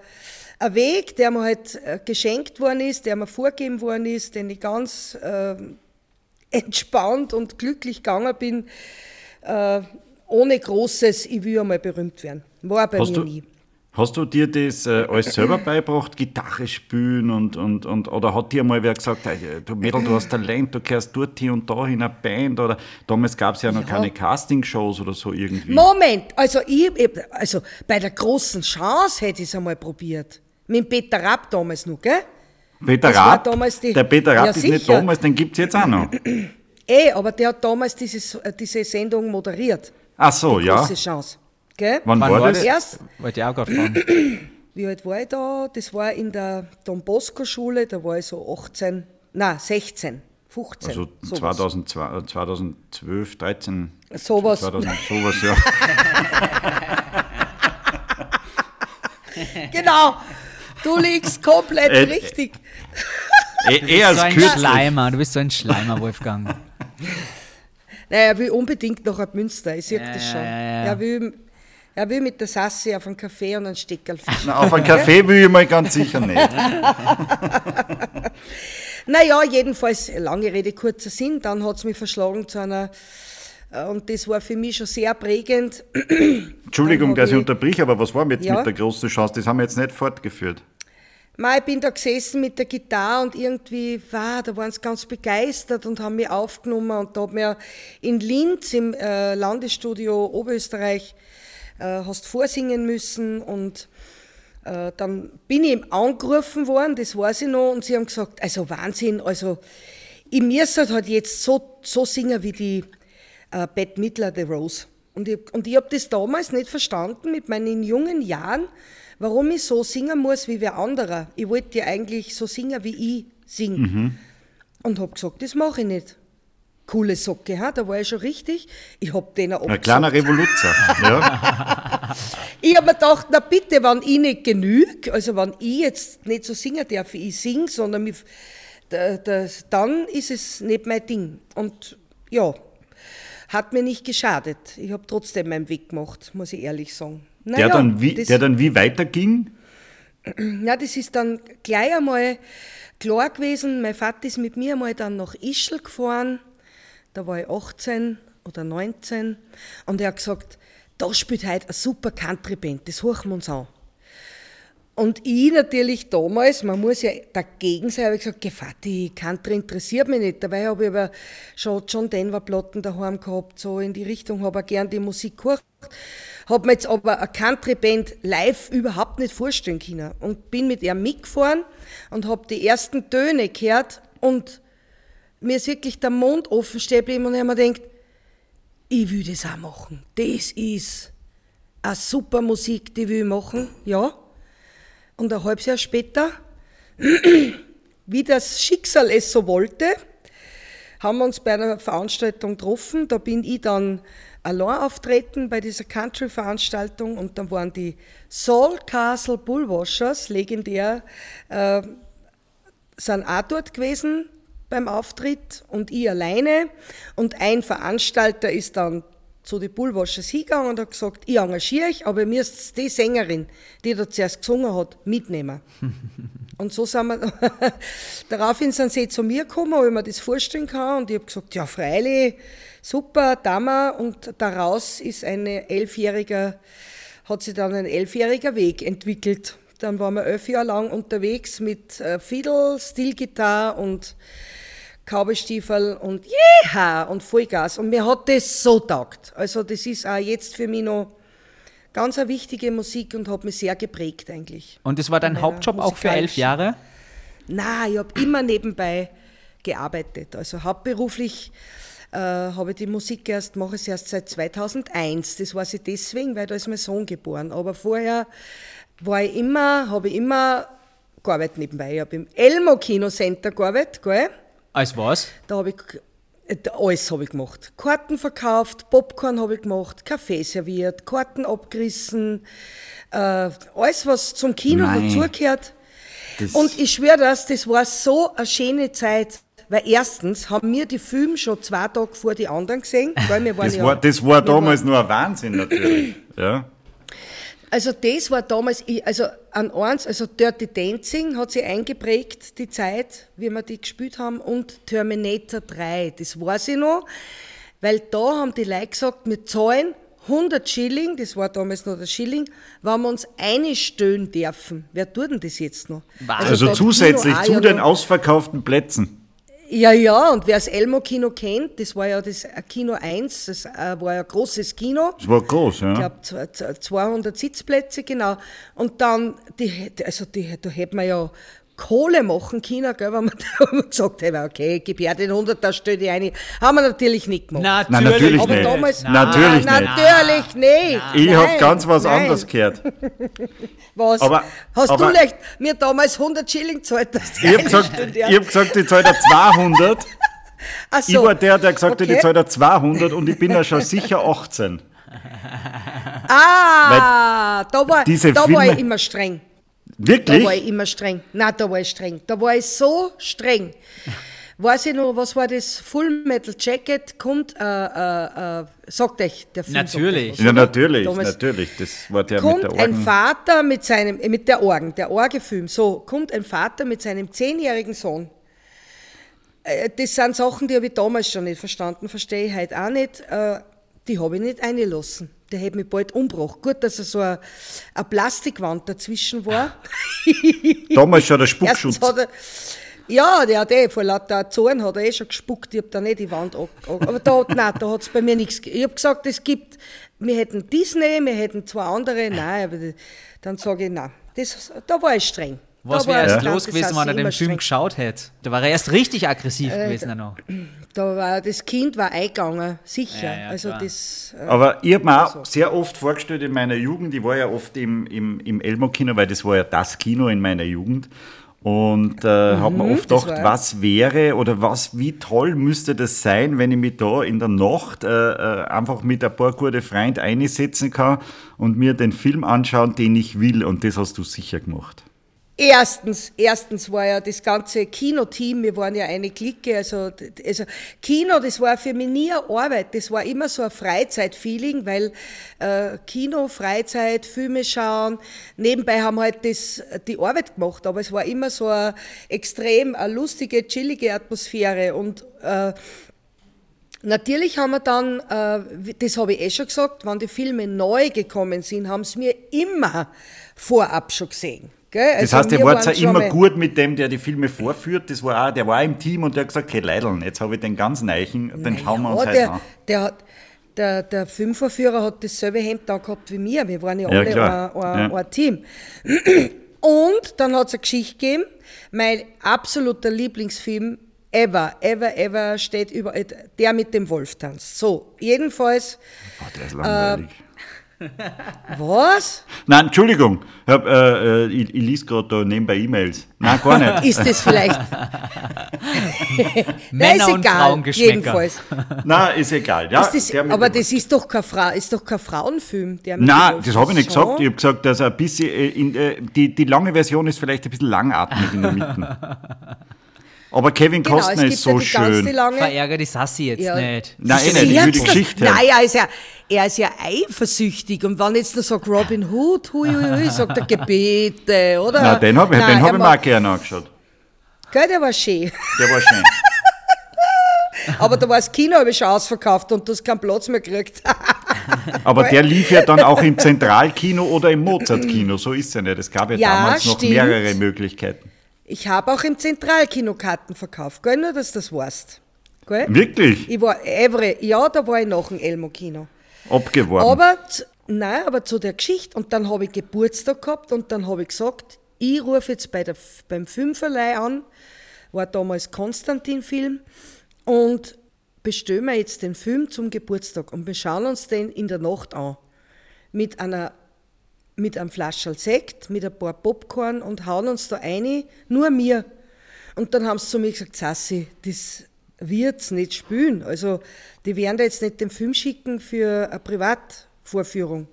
ein Weg, der mir halt äh, geschenkt worden ist, der mir vorgegeben worden ist, den ich ganz äh, entspannt und glücklich gegangen bin, äh, ohne großes, ich will einmal berühmt werden. War bei Hast mir nie. Hast du dir das äh, alles selber beigebracht, Gitarre spielen und, und, und oder hat dir mal wer gesagt, hey, du Mädel, du hast Talent, du gehörst dort hier und da in eine Band oder damals gab es ja noch Ja. keine Castingshows oder so irgendwie. Moment, also, ich, also bei der großen Chance hätte ich es einmal probiert. Mit dem Peter Rapp damals noch, gell? Peter das Rapp, damals die- der Peter Rapp Ja, ist nicht damals, den gibt es jetzt auch noch. Eh, aber der hat damals dieses, äh, diese Sendung moderiert. Ach so, ja. Große Chance. Gell? Wann Wann war war das? Erst, Wollte ich auch gerade fragen. wie alt war ich da? Das war in der Don Bosco Schule, da war ich so 18, nein, 16, 15. Also sowas. 2002, äh, 2012, 13. Sowas. 2000, sowas, ja. Genau, du liegst komplett Äh, richtig. Eh, eh als so ein kürzlich. Schleimer, du bist so ein Schleimer, Wolfgang. Naja, er will unbedingt nach Bad Münster, ich sehe Ja, das schon. ja, ja. Er, will, er will mit der Sassi auf einen Kaffee und einen Steckerl. Na, auf einen Kaffee will ich mal ganz sicher nicht. Naja, jedenfalls, lange Rede, kurzer Sinn, dann hat es mich verschlagen zu einer, äh, und das war für mich schon sehr prägend. Entschuldigung, dass ich ich- unterbrich, aber was war jetzt Ja. mit der großen Chance? Das haben wir jetzt nicht fortgeführt. Ich bin da gesessen mit der Gitarre und irgendwie, wow, da waren sie ganz begeistert und haben mich aufgenommen und da hat mir in Linz im äh, Landesstudio Oberösterreich äh, hast vorsingen müssen und äh, dann bin ich eben angerufen worden, das weiß ich noch, und sie haben gesagt, also Wahnsinn, also ich müsste halt jetzt so, so singen wie die äh, Bette Midler, The Rose. Und ich, und ich habe das damals nicht verstanden mit meinen jungen Jahren, warum ich so singen muss wie wer anderer. Ich wollte ja eigentlich so singen, wie ich singe. Und habe gesagt, das mache ich nicht. Coole Socke, ha? da war ich schon richtig. Ich habe denen Ein abgesagt. kleiner Revoluzer. ja. Ich habe mir gedacht, na bitte, wenn ich nicht genüge, also wenn ich jetzt nicht so singen darf, wie ich singe, sondern mich, da, das, dann ist es nicht mein Ding. Und ja, hat mir nicht geschadet. Ich habe trotzdem meinen Weg gemacht, muss ich ehrlich sagen. Der, Naja, dann wie, das, der dann wie weiterging? ja, das ist dann gleich einmal klar gewesen. Mein Vater ist mit mir einmal dann nach Ischl gefahren. Da war ich 18 oder 19. Und er hat gesagt, da spielt heute eine super Country-Band, das hören wir uns an. Und ich natürlich damals, man muss ja dagegen sein, habe ich gesagt, Vati, Country interessiert mich nicht. Dabei habe ich aber schon John Denver Platten daheim gehabt, so in die Richtung, habe auch gern die Musik gehört. Habe mir jetzt aber eine Country-Band live überhaupt nicht vorstellen können. Und bin mit ihm mitgefahren und habe die ersten Töne gehört und mir ist wirklich der Mund offen stehen geblieben und ich habe mir gedacht, ich will das auch machen. Das ist eine super Musik, die will ich machen, ja. Und ein halbes Jahr später, wie das Schicksal es so wollte, haben wir uns bei einer Veranstaltung getroffen. Da bin ich dann allein auftreten bei dieser Country-Veranstaltung und dann waren die Soul Castle Bullwashers, legendär, äh, sind auch dort gewesen beim Auftritt und ich alleine. Und ein Veranstalter ist dann zu den Bullwashers hingegangen und hat gesagt, ich engagiere euch, aber ihr müsst die Sängerin, die da zuerst gesungen hat, mitnehmen. und so sind wir, daraufhin sind sie zu mir gekommen, ob ich mir das vorstellen kann und ich habe gesagt, ja freilich, super, Dama und daraus ist eine elfjährige, hat sich dann ein elfjähriger Weg entwickelt. Dann waren wir elf Jahre lang unterwegs mit äh, Fiddle, Stillgitarre und Cowboystiefel und jeha und Vollgas. Und mir hat das so taugt. Also das ist auch jetzt für mich noch ganz eine wichtige Musik und hat mich sehr geprägt eigentlich. Und das war dein Hauptjob auch für elf. Jahre? Na, ich habe immer nebenbei gearbeitet. Also hauptberuflich äh, habe ich die Musik erst, mache ich es erst seit 2001. Das weiß ich deswegen, weil da ist mein Sohn geboren. Aber vorher war ich immer, habe ich immer gearbeitet nebenbei. Ich habe im Elmo Kino Center gearbeitet, gell? Als was? Da habe ich Alles habe ich gemacht. Karten verkauft, Popcorn habe ich gemacht, Kaffee serviert, Karten abgerissen, äh, alles, was zum Kino Nein. dazugehört. Das- Und ich schwöre das, das war so eine schöne Zeit. Weil erstens haben wir die Filme schon zwei Tage vor die anderen gesehen. Weil wir waren Das ja, war, das war damals waren- nur ein Wahnsinn natürlich. Ja. Also das war damals, ich- also an eins, also Dirty Dancing hat sich eingeprägt, die Zeit, wie wir die gespielt haben, und Terminator 3, das weiß ich noch, weil da haben die Leute gesagt, wir zahlen 100 Schilling, das war damals noch der Schilling, wenn wir uns einstellen dürfen. Wer tut denn das jetzt noch? Also hat zusätzlich zu den noch- ausverkauften Plätzen. Ja, ja, und wer das Elmo-Kino kennt, das war ja das äh, Kino 1, das äh, war ja ein großes Kino. Das war groß, ja. Ich glaube 200 Sitzplätze, genau. Und dann, die, also die, da hätte man ja Kohle machen können, gell, wenn man da gesagt hätte, okay, gib her den 100, da stell die ein. Haben wir natürlich nicht gemacht. Nein, natürlich Aber nicht. damals, Natürlich Nein, nicht. Natürlich nicht. Ich habe Nein, ganz was nein. anderes gehört. Was? Aber- Hast aber- du leicht mir damals 100 Schilling gezahlt? dass die Ich habe gesagt, ich hab gesagt, ich zahle da 200. Ach Ich so. war der, der gesagt hat, Okay. ich zahle da 200 und ich bin ja schon sicher 18. Ah, da war, diese da war ich immer streng. Da Wirklich? war ich immer streng. Nein, da war ich streng. Da war ich so streng. Weiß ich noch, was war das? Full Metal Jacket kommt, äh, äh, äh, sagt euch der Film. sagt Natürlich. euch was, Ja, natürlich, Damals natürlich. Das war der Kommt mit der ein Orgel. Vater mit seinem, äh, mit der Orgen, der Orgefilm, so, kommt ein Vater mit seinem zehnjährigen Sohn. Äh, Das sind Sachen, die habe ich damals schon nicht verstanden, verstehe ich heute auch nicht. Äh, Die habe ich nicht eingelassen. Der hätte mich bald umgebracht. Gut, dass er so eine, eine Plastikwand dazwischen war. Damals schon der Spuckschutz. Er, ja, der hat eh vor lauter Zorn hat er eh schon gespuckt, ich habe da nicht die Wand ab. Aber da, nein, da hat es bei mir nichts. Ich habe gesagt, es gibt, wir hätten Disney, wir hätten zwei andere, nein, aber dann sage ich, nein, das, da war ich streng. Was da wäre erst streng, los gewesen, wenn er den Film streng. geschaut hätte? Da war er erst richtig aggressiv Äh, gewesen. auch noch. Da war, das Kind war eingegangen, sicher. Ja, ja, also das, äh, Aber ich habe mir auch Also. sehr oft vorgestellt in meiner Jugend, ich war ja oft im, im, im Elmo-Kino, weil das war ja das Kino in meiner Jugend. Und äh, habe mir oft Mhm, gedacht, war- was wäre oder was, wie toll müsste das sein, wenn ich mich da in der Nacht äh, äh, einfach mit ein paar gute Freunden einsetzen kann und mir den Film anschauen, den ich will. Und das hast du sicher gemacht. Erstens, erstens war ja das ganze Kinoteam, wir waren ja eine Clique, also, also Kino, das war für mich nie eine Arbeit, das war immer so ein Freizeitfeeling, weil äh, Kino, Freizeit, Filme schauen, nebenbei haben halt das, die Arbeit gemacht, aber es war immer so eine extrem eine lustige, chillige Atmosphäre und äh, Natürlich haben wir dann, äh, das habe ich eh schon gesagt, wenn die Filme neu gekommen sind, haben sie mir immer vorab schon gesehen. Gell? Das Also heißt, ihr wart ja immer mal- gut mit dem, der die Filme vorführt. Das war auch, der war auch im Team und der hat gesagt, okay, Leideln, jetzt habe ich den ganz neichen, den schauen wir uns Ja, heute der, an. der, hat- der, der Filmvorführer hat dasselbe Hemd angehabt wie mir. Wir waren ja, alle ein, ein, Ja. ein Team. Und dann hat es eine Geschichte gegeben. Mein absoluter Lieblingsfilm ever, ever, ever steht über der mit dem Wolf tanzt. So, jedenfalls, Oh, der ist langweilig. Was? Nein, Entschuldigung, ich, hab, äh, äh, ich, ich lese gerade da nebenbei E-Mails. Nein, gar nicht. Ist das vielleicht? Männer- ist und egal, Frauengeschmäcker. jedenfalls. Nein, ist egal. Ja, Ist das, aber das ist doch kein, Fra ist doch kein Frauenfilm. Der Nein, das habe ich nicht gesagt. Ich habe gesagt, dass er ein bisschen, äh, in, äh, die, die lange Version ist vielleicht ein bisschen langatmig in der Mitte. Aber Kevin Genau, Costner ist so ja schön. lange. Verärger die Sassi jetzt Ja. nicht. Nein, eh nicht, ich will die? Geschichte. Naja, er ist, ja, er ist ja eifersüchtig. Und wenn jetzt noch sagt Robin Hood, hui, hui, hui, sagt er Gebete, oder? Nein, den habe ich, Nein, den hab ich mir auch gerne angeschaut. Gell, der war schön. Der war schön. Aber da war das Kino habe ich schon ausverkauft und du hast keinen Platz mehr gekriegt. Aber der lief ja dann auch im Zentralkino oder im Mozartkino. So ist es ja nicht. Es gab ja, Ja, damals noch stimmt. mehrere Möglichkeiten. Ich habe auch im Zentralkino Karten verkauft, gell, nur dass du das weißt. Gell? Wirklich? Ich war every, ja, da war ich nach dem Elmo-Kino. Abgeworben. Aber, nein, aber zu der Geschichte. Und dann habe ich Geburtstag gehabt und dann habe ich gesagt, ich rufe jetzt bei der, beim Filmverleih an, war damals Konstantin-Film, und bestellen wir jetzt den Film zum Geburtstag und wir schauen uns den in der Nacht an. Mit einer mit einem Flascherl Sekt, mit ein paar Popcorn und hauen uns da rein, nur mir. Und dann haben sie zu mir gesagt, Sassi, das, wird es nicht spielen. Also die werden da jetzt nicht den Film schicken für eine Privatvorführung.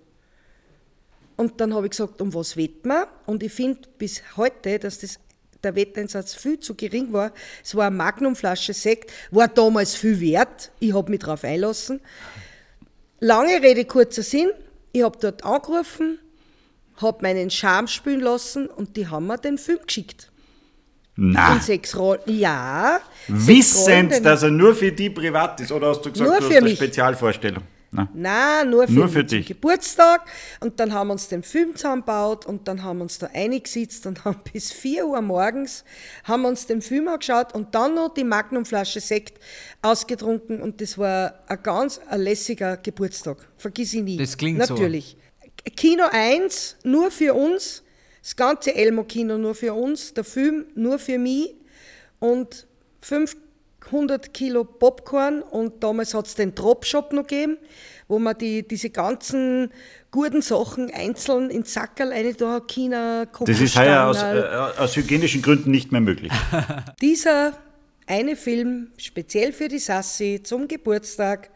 Und dann habe ich gesagt, um was wetten wir? Und ich finde bis heute, dass das, der Wetteinsatz viel zu gering war. Es war eine Magnumflasche Sekt, war damals viel wert. Ich habe mich darauf einlassen. Lange Rede, kurzer Sinn. Ich habe dort angerufen, habe meinen Charme spielen lassen und die haben mir den Film geschickt. Na, In sechs Rollen. Ja. Rollen, wissend, den- dass er nur für die privat ist. Oder hast du gesagt, Nur du für hast eine mich. Spezialvorstellung? Na. Nein, nur für, Nur mich für dich. Geburtstag. Und dann haben wir uns den Film zusammengebaut und dann haben wir uns da eingesetzt und haben bis 4 Uhr morgens haben wir uns den Film angeschaut und dann noch die Magnumflasche Sekt ausgetrunken und das war ein ganz ein lässiger Geburtstag. Vergiss ich nie. Das klingt so. Natürlich. Kino 1 nur für uns, das ganze Elmo-Kino nur für uns, der Film nur für mich und 500 Kilo Popcorn und damals hat es den Drop-Shop noch gegeben, wo man die, diese ganzen guten Sachen einzeln in Sackerl rein da hat, China, Das ist heuer aus, Kokostangerl. äh, aus hygienischen Gründen nicht mehr möglich. Dieser eine Film, speziell für die Sassi, zum Geburtstag,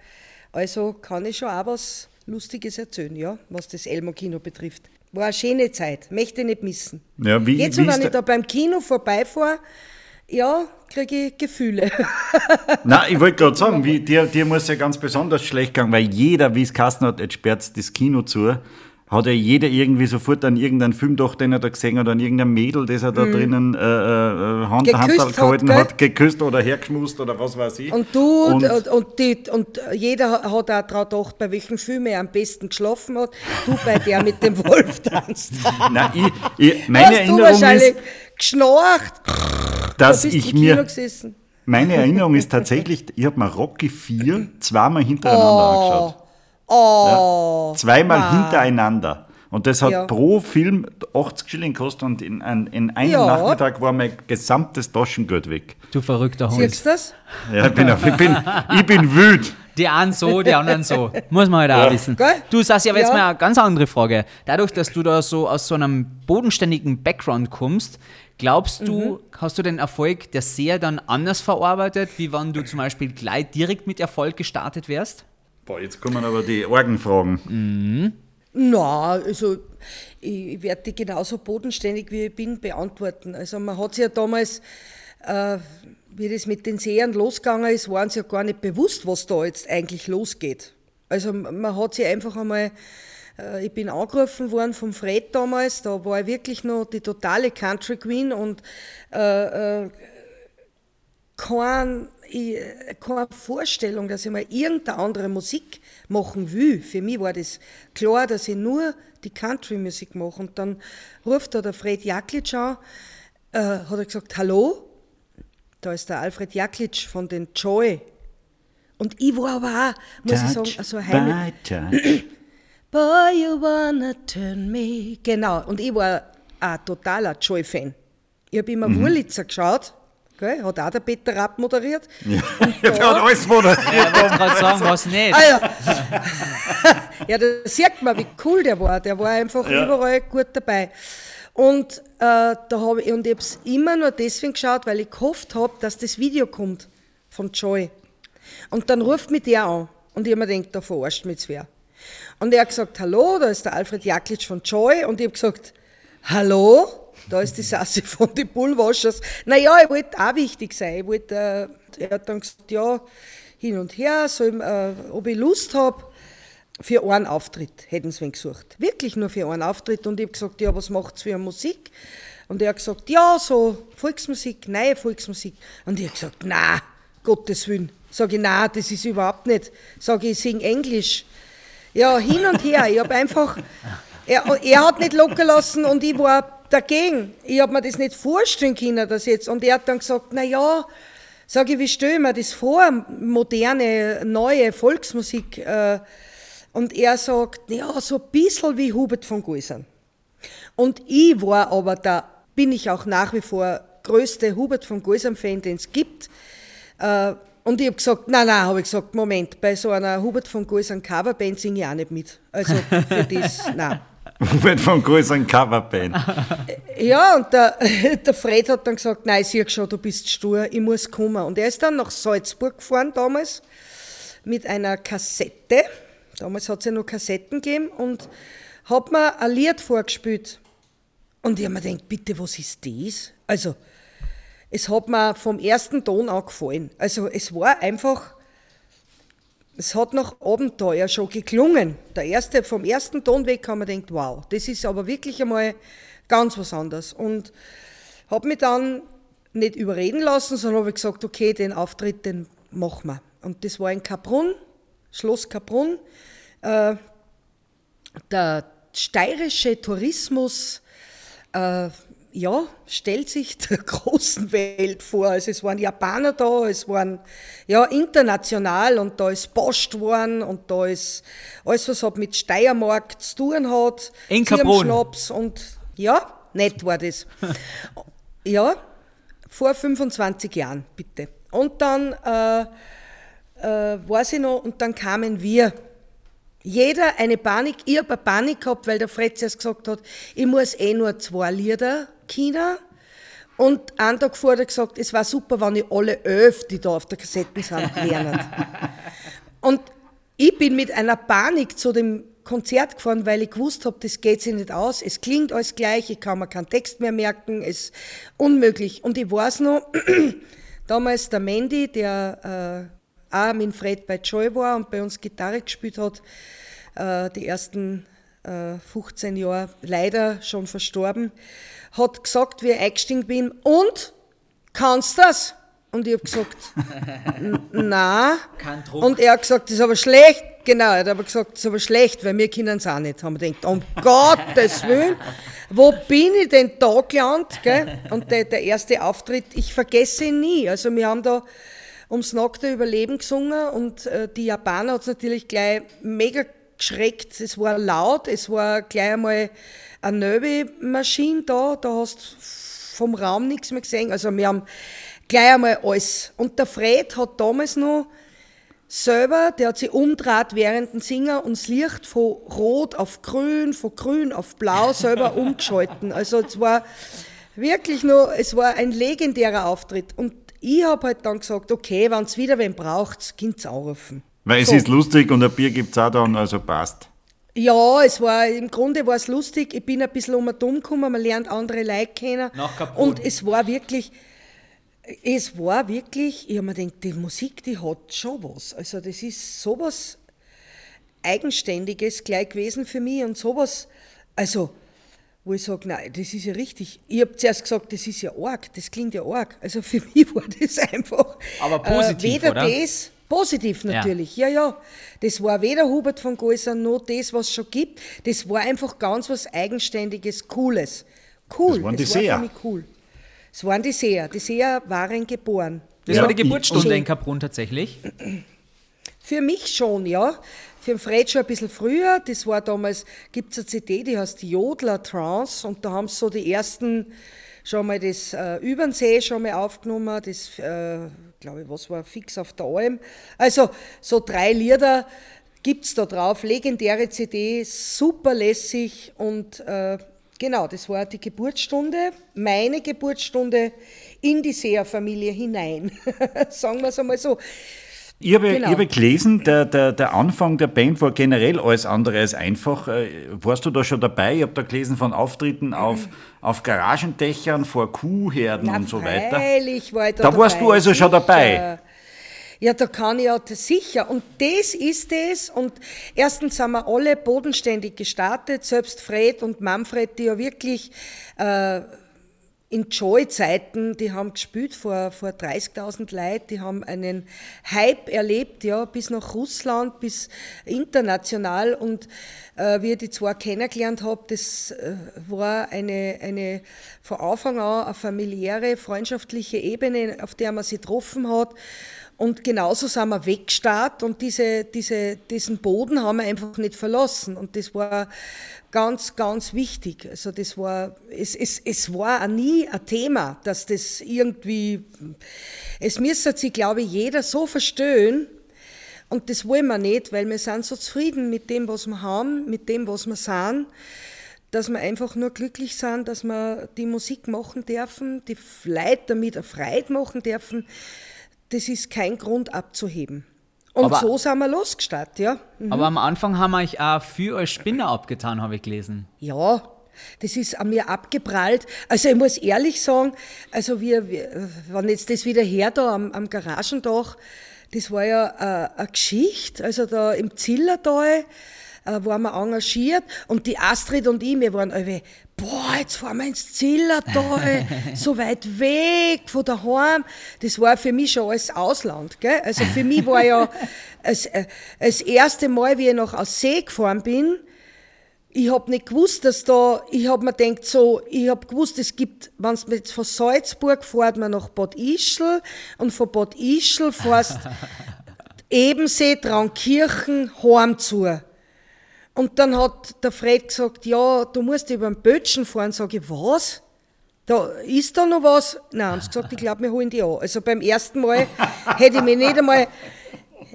also kann ich schon auch was Lustiges erzählen, ja, was das Elmo-Kino betrifft. War eine schöne Zeit, möchte ich nicht missen. Ja, wie- Jetzt, wie wenn ich da beim Kino vorbeifahre, ja, kriege ich Gefühle. Nein, ich wollte gerade sagen, wie, dir, dir muss ja ganz besonders schlecht gehen, weil jeder, wie es Kasten hat, jetzt sperrt das Kino zu, hat ja jeder irgendwie sofort an irgendeinen Film doch, den er da gesehen hat, an irgendein Mädel, das er da drinnen äh, äh, Hand, Mhm. Geküsst Hand hat, gehalten gell? hat, geküsst oder hergeschmust oder was weiß ich. Und du Und- und, und, die, und jeder hat auch daran gedacht, bei welchem Film er am besten geschlafen hat. Du bei der mit dem Wolf tanzt. Nein, ich, ich, meine Hast du Erinnerung wahrscheinlich ist, geschnarcht, da dass ich Kino mir, gesessen. meine Erinnerung ist tatsächlich, ich habe mir Rocky 4 zweimal hintereinander angeschaut. Oh, Zweimal Ah. hintereinander. Und das hat Ja. pro Film 80 Schilling gekostet und in, in einem Ja. Nachmittag war mein gesamtes Taschengeld weg. Du verrückter Hund. siehst du das? Ja, ich bin, auf- ich bin, ich bin wütend. Die einen so, die anderen so. Muss man halt auch wissen. Du, Sassi, aber jetzt Ja. mal eine ganz andere Frage. Dadurch, dass du da so aus so einem bodenständigen Background kommst, glaubst du, Mhm. hast du den Erfolg der Seher dann anders verarbeitet, wie wenn du zum Beispiel gleich direkt mit Erfolg gestartet wärst? Boah, jetzt kommen aber die Orgenfragen. Na, also ich, werde die genauso bodenständig wie ich bin beantworten. Also man hat sich ja damals, äh, wie das mit den Sehern losgegangen ist, waren sie ja gar nicht bewusst, was da jetzt eigentlich losgeht. Also man hat sich einfach einmal, äh, ich bin angerufen worden vom Fred damals, da war ich wirklich noch die totale Country Queen und äh, äh, kein, ich, keine Vorstellung, dass ich mal irgendeine andere Musik machen will. Für mich war das klar, dass ich nur die Country-Musik mache. Und dann ruft da der Fred Jaklitsch an, äh, hat er gesagt, hallo, da ist der Alfred Jaklitsch von den Joy. Und ich war aber auch, muss ich sagen, so heimlich. by touch. Boy, you wanna turn me. Genau, und ich war ein totaler Joy-Fan. Ich habe immer Wurlitzer geschaut, gell? hat auch der Peter Rapp moderiert. Ja, der hat alles moderiert. Ich wollte gerade sagen, was nicht. ah, ja. ja, da sieht man, wie cool der war. Der war einfach Ja. überall gut dabei. Und, äh, da hab ich, und ich habe es immer nur deswegen geschaut, weil ich gehofft habe, dass das Video kommt von Joy. Und dann ruft mich der an. Und ich habe mir gedacht, da verarscht mich jetzt wer. Und er hat gesagt, hallo, da ist der Alfred Jaklitsch von Joy. Und ich habe gesagt, hallo, da ist die Sassi von den Bullwashers. Naja, ich wollte auch wichtig sein. Ich wollte, äh, er hat dann gesagt, ja, hin und her, soll, äh, ob ich Lust habe. Für einen Auftritt hätten sie wen gesucht. Wirklich nur für einen Auftritt. Und ich habe gesagt, ja, was macht's für eine Musik? Und er hat gesagt, ja, so Volksmusik, neue Volksmusik. Und ich habe gesagt, na, Gottes Willen. Sag ich, na, das ist überhaupt nicht. Sag ich, ich sing Englisch. Ja, hin und her. Ich habe einfach, er, er hat nicht locker lassen und ich war dagegen. Ich habe mir das nicht vorstellen können, das jetzt. Und er hat dann gesagt, na ja, sage ich, wie stelle ich mir das vor, moderne, neue Volksmusik. Äh, und er sagt, ja, so ein bisschen wie Hubert von Geusern. Und ich war aber da, bin ich auch nach wie vor größte Hubert von Geusern-Fan, den es gibt. Äh, und ich habe gesagt, nein, nein, habe ich gesagt, Moment, bei so einer Hubert von Geusern Coverband singe ich auch nicht mit. Also für das, nein. Hubert von Groß ein Coverband. Ja, und der, der Fred hat dann gesagt, nein, sieh schon, du bist stur, ich muss kommen. Und er ist dann nach Salzburg gefahren damals mit einer Kassette. Damals hat es ja noch Kassetten gegeben und hat mir ein Lied vorgespielt. Und ich habe mir gedacht, bitte, was ist das? Also, es hat mir vom ersten Ton an gefallen. Also, es war einfach es hat nach Abenteuer schon geklungen. Der erste, vom ersten Ton weg haben wir gedacht, wow, das ist aber wirklich einmal ganz was anderes. Und habe mich dann nicht überreden lassen, sondern habe gesagt, okay, den Auftritt, den machen wir. Und das war in Kaprun, Schloss Kaprun. Äh, der steirische Tourismus äh, ja, stellt sich der großen Welt vor. Also es waren Japaner da, es waren ja international und da ist Post worden und da ist alles, was hat mit Steiermark zu tun hat. In Schnaps und ja, nett war das. ja, vor 25 Jahren, bitte. Und dann äh, äh, war sie noch, und dann kamen wir jeder eine Panik, ich habe eine Panik gehabt, weil der Fritz erst gesagt hat, ich muss eh nur zwei Lieder China. Und einen Tag vorher gesagt, es war super, wenn ich alle elf, die da auf der Kassette sind, lernen. und ich bin mit einer Panik zu dem Konzert gefahren, weil ich gewusst habe, das geht sich nicht aus. Es klingt alles gleich, ich kann mir keinen Text mehr merken, es ist unmöglich. Und ich weiß noch, damals der Mandy, der äh, auch mit Fred bei Joy war und bei uns Gitarre gespielt hat, äh, die ersten äh, 15 Jahre leider schon verstorben, hat gesagt, wie ich eingestiegen bin, und kannst das? Und ich habe gesagt, na. Und er hat gesagt, das ist aber schlecht. Genau, er hat aber gesagt, das ist aber schlecht, weil wir können es auch nicht. Haben wir gedacht, um Gottes Willen, wo bin ich denn da gelandet? Gell? Und der, der erste Auftritt, ich vergesse ihn nie. Also wir haben da ums nackte Überleben gesungen und äh, die Japaner hat es natürlich gleich mega geschreckt. Es war laut, es war gleich einmal eine Nöbe-Maschine da, da hast du vom Raum nichts mehr gesehen. Also wir haben gleich einmal alles. Und der Fred hat damals noch selber, der hat sich umdreht während dem Singen und das Licht von rot auf grün, von grün auf blau selber umgeschalten. Also es war wirklich nur, es war ein legendärer Auftritt. Und ich habe halt dann gesagt, okay, wenn es wieder wen braucht, könnt ihr anrufen. Weil so. es ist lustig und ein Bier gibt es auch dann, also passt. Ja, es war, im Grunde war es lustig. Ich bin ein bisschen um und um gekommen, man lernt andere Leute kennen. Und es war wirklich, es war wirklich, ich habe mir gedacht, die Musik, die hat schon was. Also das ist sowas Eigenständiges gleich gewesen für mich und sowas, also wo ich sage, nein, das ist ja richtig. Ich habe zuerst gesagt, das ist ja arg, das klingt ja arg. Also für mich war das einfach. Aber positiv, äh, weder oder? das, Positiv natürlich, ja. ja, ja. Das war weder Hubert von Geusser noch das, was es schon gibt. Das war einfach ganz was Eigenständiges, Cooles. Cool, das waren die das Seher. war für mich cool. Es waren die Seher. Die Seher waren geboren. Das Ja. war die Geburtsstunde Ich- in Kaprun tatsächlich. Für mich schon, ja. Für den Fred schon ein bisschen früher. Das war damals, gibt es eine CD, die heißt Jodler Trance und da haben sie so die ersten, schon mal das äh, Übernsee schon mal aufgenommen, das, äh, glaube ich, was war, Fix auf der Alm. Also so drei Lieder gibt es da drauf, legendäre CD, super lässig und äh, genau, das war die Geburtsstunde, meine Geburtsstunde in die Seher-Familie hinein. Sagen wir es einmal so. Ich habe, Genau. ich habe gelesen, der, der, der Anfang der Band war generell alles andere als einfach. Äh, Warst du da schon dabei? Ich habe da gelesen von Auftritten auf, auf Garagendächern, vor Kuhherden Na, und so weiter. Freilich war ich da Da warst dabei, du also schon dabei. Ja, da kann ich ja sicher. Und das ist es. Und erstens sind wir alle bodenständig gestartet, selbst Fred und Manfred, die ja wirklich äh, in Joy-Zeiten, die haben gespielt vor, vor 30.000 Leuten, die haben einen Hype erlebt, ja, bis nach Russland, bis international. Und äh, wie ich die zwei kennengelernt habe, das äh, war eine, eine von Anfang an eine familiäre, freundschaftliche Ebene, auf der man sich getroffen hat. Und genauso sind wir weggestartet und diese, diese, diesen Boden haben wir einfach nicht verlassen. Und das war ganz, ganz wichtig. Also das war, es, es, es war auch nie ein Thema, dass das irgendwie, es müsste sich, glaube ich, jeder so verstehen, und das wollen wir nicht, weil wir sind so zufrieden mit dem, was wir haben, mit dem, was wir sind. dass wir einfach nur glücklich sind, dass wir die Musik machen dürfen, die Leute damit eine Freude machen dürfen. Das ist kein Grund abzuheben. Und Aber- so sind wir losgestartet, ja. Mhm. Aber am Anfang haben wir euch auch für euch Spinner abgetan, habe ich gelesen. Ja, das ist an mir abgeprallt. Also ich muss ehrlich sagen, also wir, wir wenn jetzt das wieder her da am, am Garagendach, das war ja äh, eine Geschichte. Also da im Zillertal äh, waren wir engagiert und die Astrid und ich, wir waren alle, boah, jetzt fahren wir ins Zillertal, so weit weg von daheim. Das war für mich schon alles Ausland. Gell? Also für mich war ja das, äh, das erste Mal, wie ich nach Aussee gefahren bin, ich hab nicht gewusst, dass da, ich hab mir gedacht, so, ich hab gewusst, es gibt, wenn du jetzt von Salzburg fährt man nach Bad Ischl und von Bad Ischl fährst Ebensee, Traunkirchen, heim zu. Und dann hat der Fred gesagt, ja, du musst über den Bötschen fahren. Sag ich, was? Da, ist da noch was? Nein, haben sie gesagt, ich glaube, wir holen die an. Also beim ersten Mal hätte ich mich nicht einmal,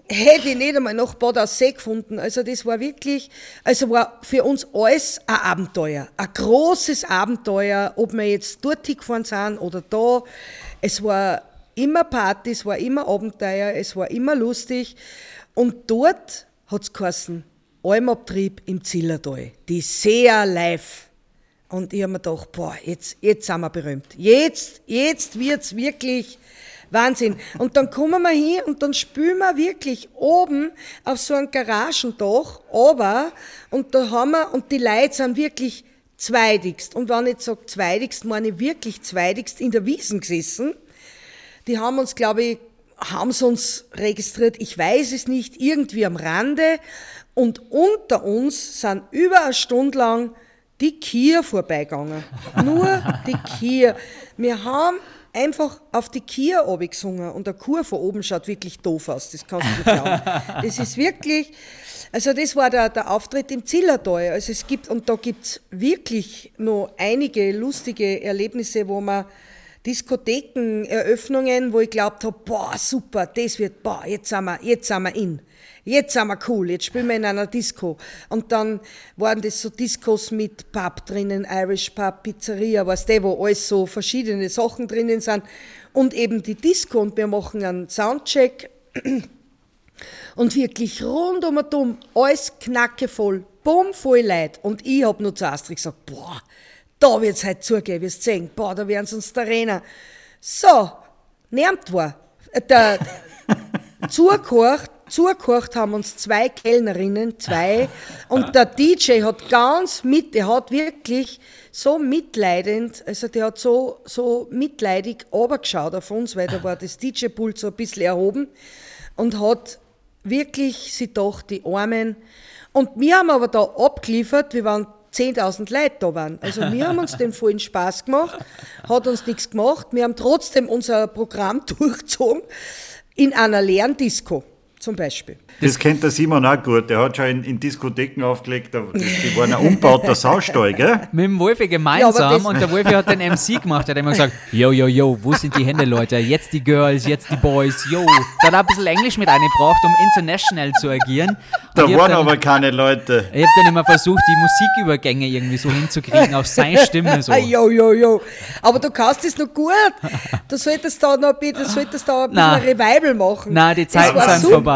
hätte ich nicht einmal nach Bad Aussee gefunden. Also das war wirklich, also war für uns alles ein Abenteuer. Ein großes Abenteuer, ob wir jetzt dort gefahren sind oder da. Es war immer Party, es war immer Abenteuer, es war immer lustig. Und dort hat es geheißen, Almabtrieb im Zillertal. Die sehr live. Und ich habe mir gedacht, boah, jetzt, jetzt sind wir berühmt. Jetzt, jetzt wird's wirklich Wahnsinn. Und dann kommen wir hin und dann spülen wir wirklich oben auf so einem Garagendach aber und da haben wir, und die Leute sind wirklich zweidigst. Und wenn ich sage zweidigst, meine ich wirklich zweidigst in der Wiesen gesessen. Die haben uns, glaube ich, haben sie uns registriert, ich weiß es nicht, irgendwie am Rande. Und unter uns sind über eine Stunde lang die Kier vorbeigegangen. Nur die Kier. Wir haben einfach auf die Kier gesungen und der Kur von oben schaut wirklich doof aus, das kannst du nicht glauben. Das ist wirklich, also das war der, der Auftritt im Zillertal. Also es gibt, und da gibt's wirklich noch einige lustige Erlebnisse, wo man Diskothekeneröffnungen, wo ich glaubt habe, boah, super, das wird, boah, jetzt sind wir, jetzt sind wir in. Jetzt sind wir cool, jetzt spielen wir in einer Disco. Und dann waren das so Discos mit Pub drinnen, Irish Pub, Pizzeria, was der, wo alles so verschiedene Sachen drinnen sind. Und eben die Disco und wir machen einen Soundcheck und wirklich rund um und um, alles knackevoll, bumm, voll Leid. Und ich hab nur zu Astrid gesagt, boah, da wird's heute zugehen, wirst sehen, boah, da werden sie uns da rennen. So, nehmt war. Der, zugekocht, zugekocht haben uns zwei Kellnerinnen, zwei, und der DJ hat ganz mit, der hat wirklich so mitleidend, also der hat so, so mitleidig runtergeschaut auf uns, weil da war das DJ-Pult so ein bisschen erhoben und hat wirklich sie doch die Armen. Und wir haben aber da abgeliefert, wir waren 10.000 Leute da waren. Also wir haben uns den vollen Spaß gemacht, hat uns nichts gemacht. Wir haben trotzdem unser Programm durchgezogen in einer leeren Disco zum Beispiel. Das kennt der Simon auch gut. Der hat schon in, in Diskotheken aufgelegt, da- die, waren ein umbauter Saustall, gell? Mit dem Wolfi Ja, gemeinsam aber das- und der Wolfi hat den MC gemacht, der hat immer gesagt, yo, yo, yo, wo sind die Hände, Leute? Jetzt die Girls, jetzt die Boys, yo. Da hat er ein bisschen Englisch mit eingebracht, um international zu agieren. Da Und hab waren dann, aber keine Leute. Ich habe dann immer versucht, die Musikübergänge irgendwie so hinzukriegen auf seine Stimme so. Jo, jo, jo. Aber du kannst es noch gut. Du solltest da noch ein bisschen, du solltest da ein bisschen ein Revival machen. Na, die Zeiten sind super. vorbei.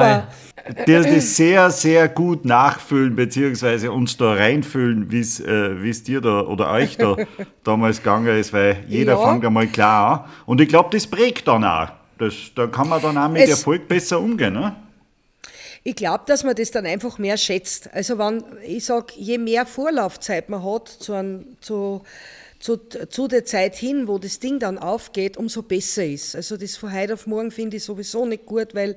Die das sehr, sehr gut nachfühlen, beziehungsweise uns da reinfühlen, wie es äh, wie's dir da oder euch da damals gegangen ist, weil jeder Ja. fängt einmal klar an. Und ich glaube, das prägt dann auch. Das, da kann man dann auch mit Es- Erfolg besser umgehen. Ne? Ich glaube, dass man das dann einfach mehr schätzt. Also wenn, ich sag, je mehr Vorlaufzeit man hat zu, ein, zu, zu, zu der Zeit hin, wo das Ding dann aufgeht, umso besser ist. Also das von heute auf morgen finde ich sowieso nicht gut, weil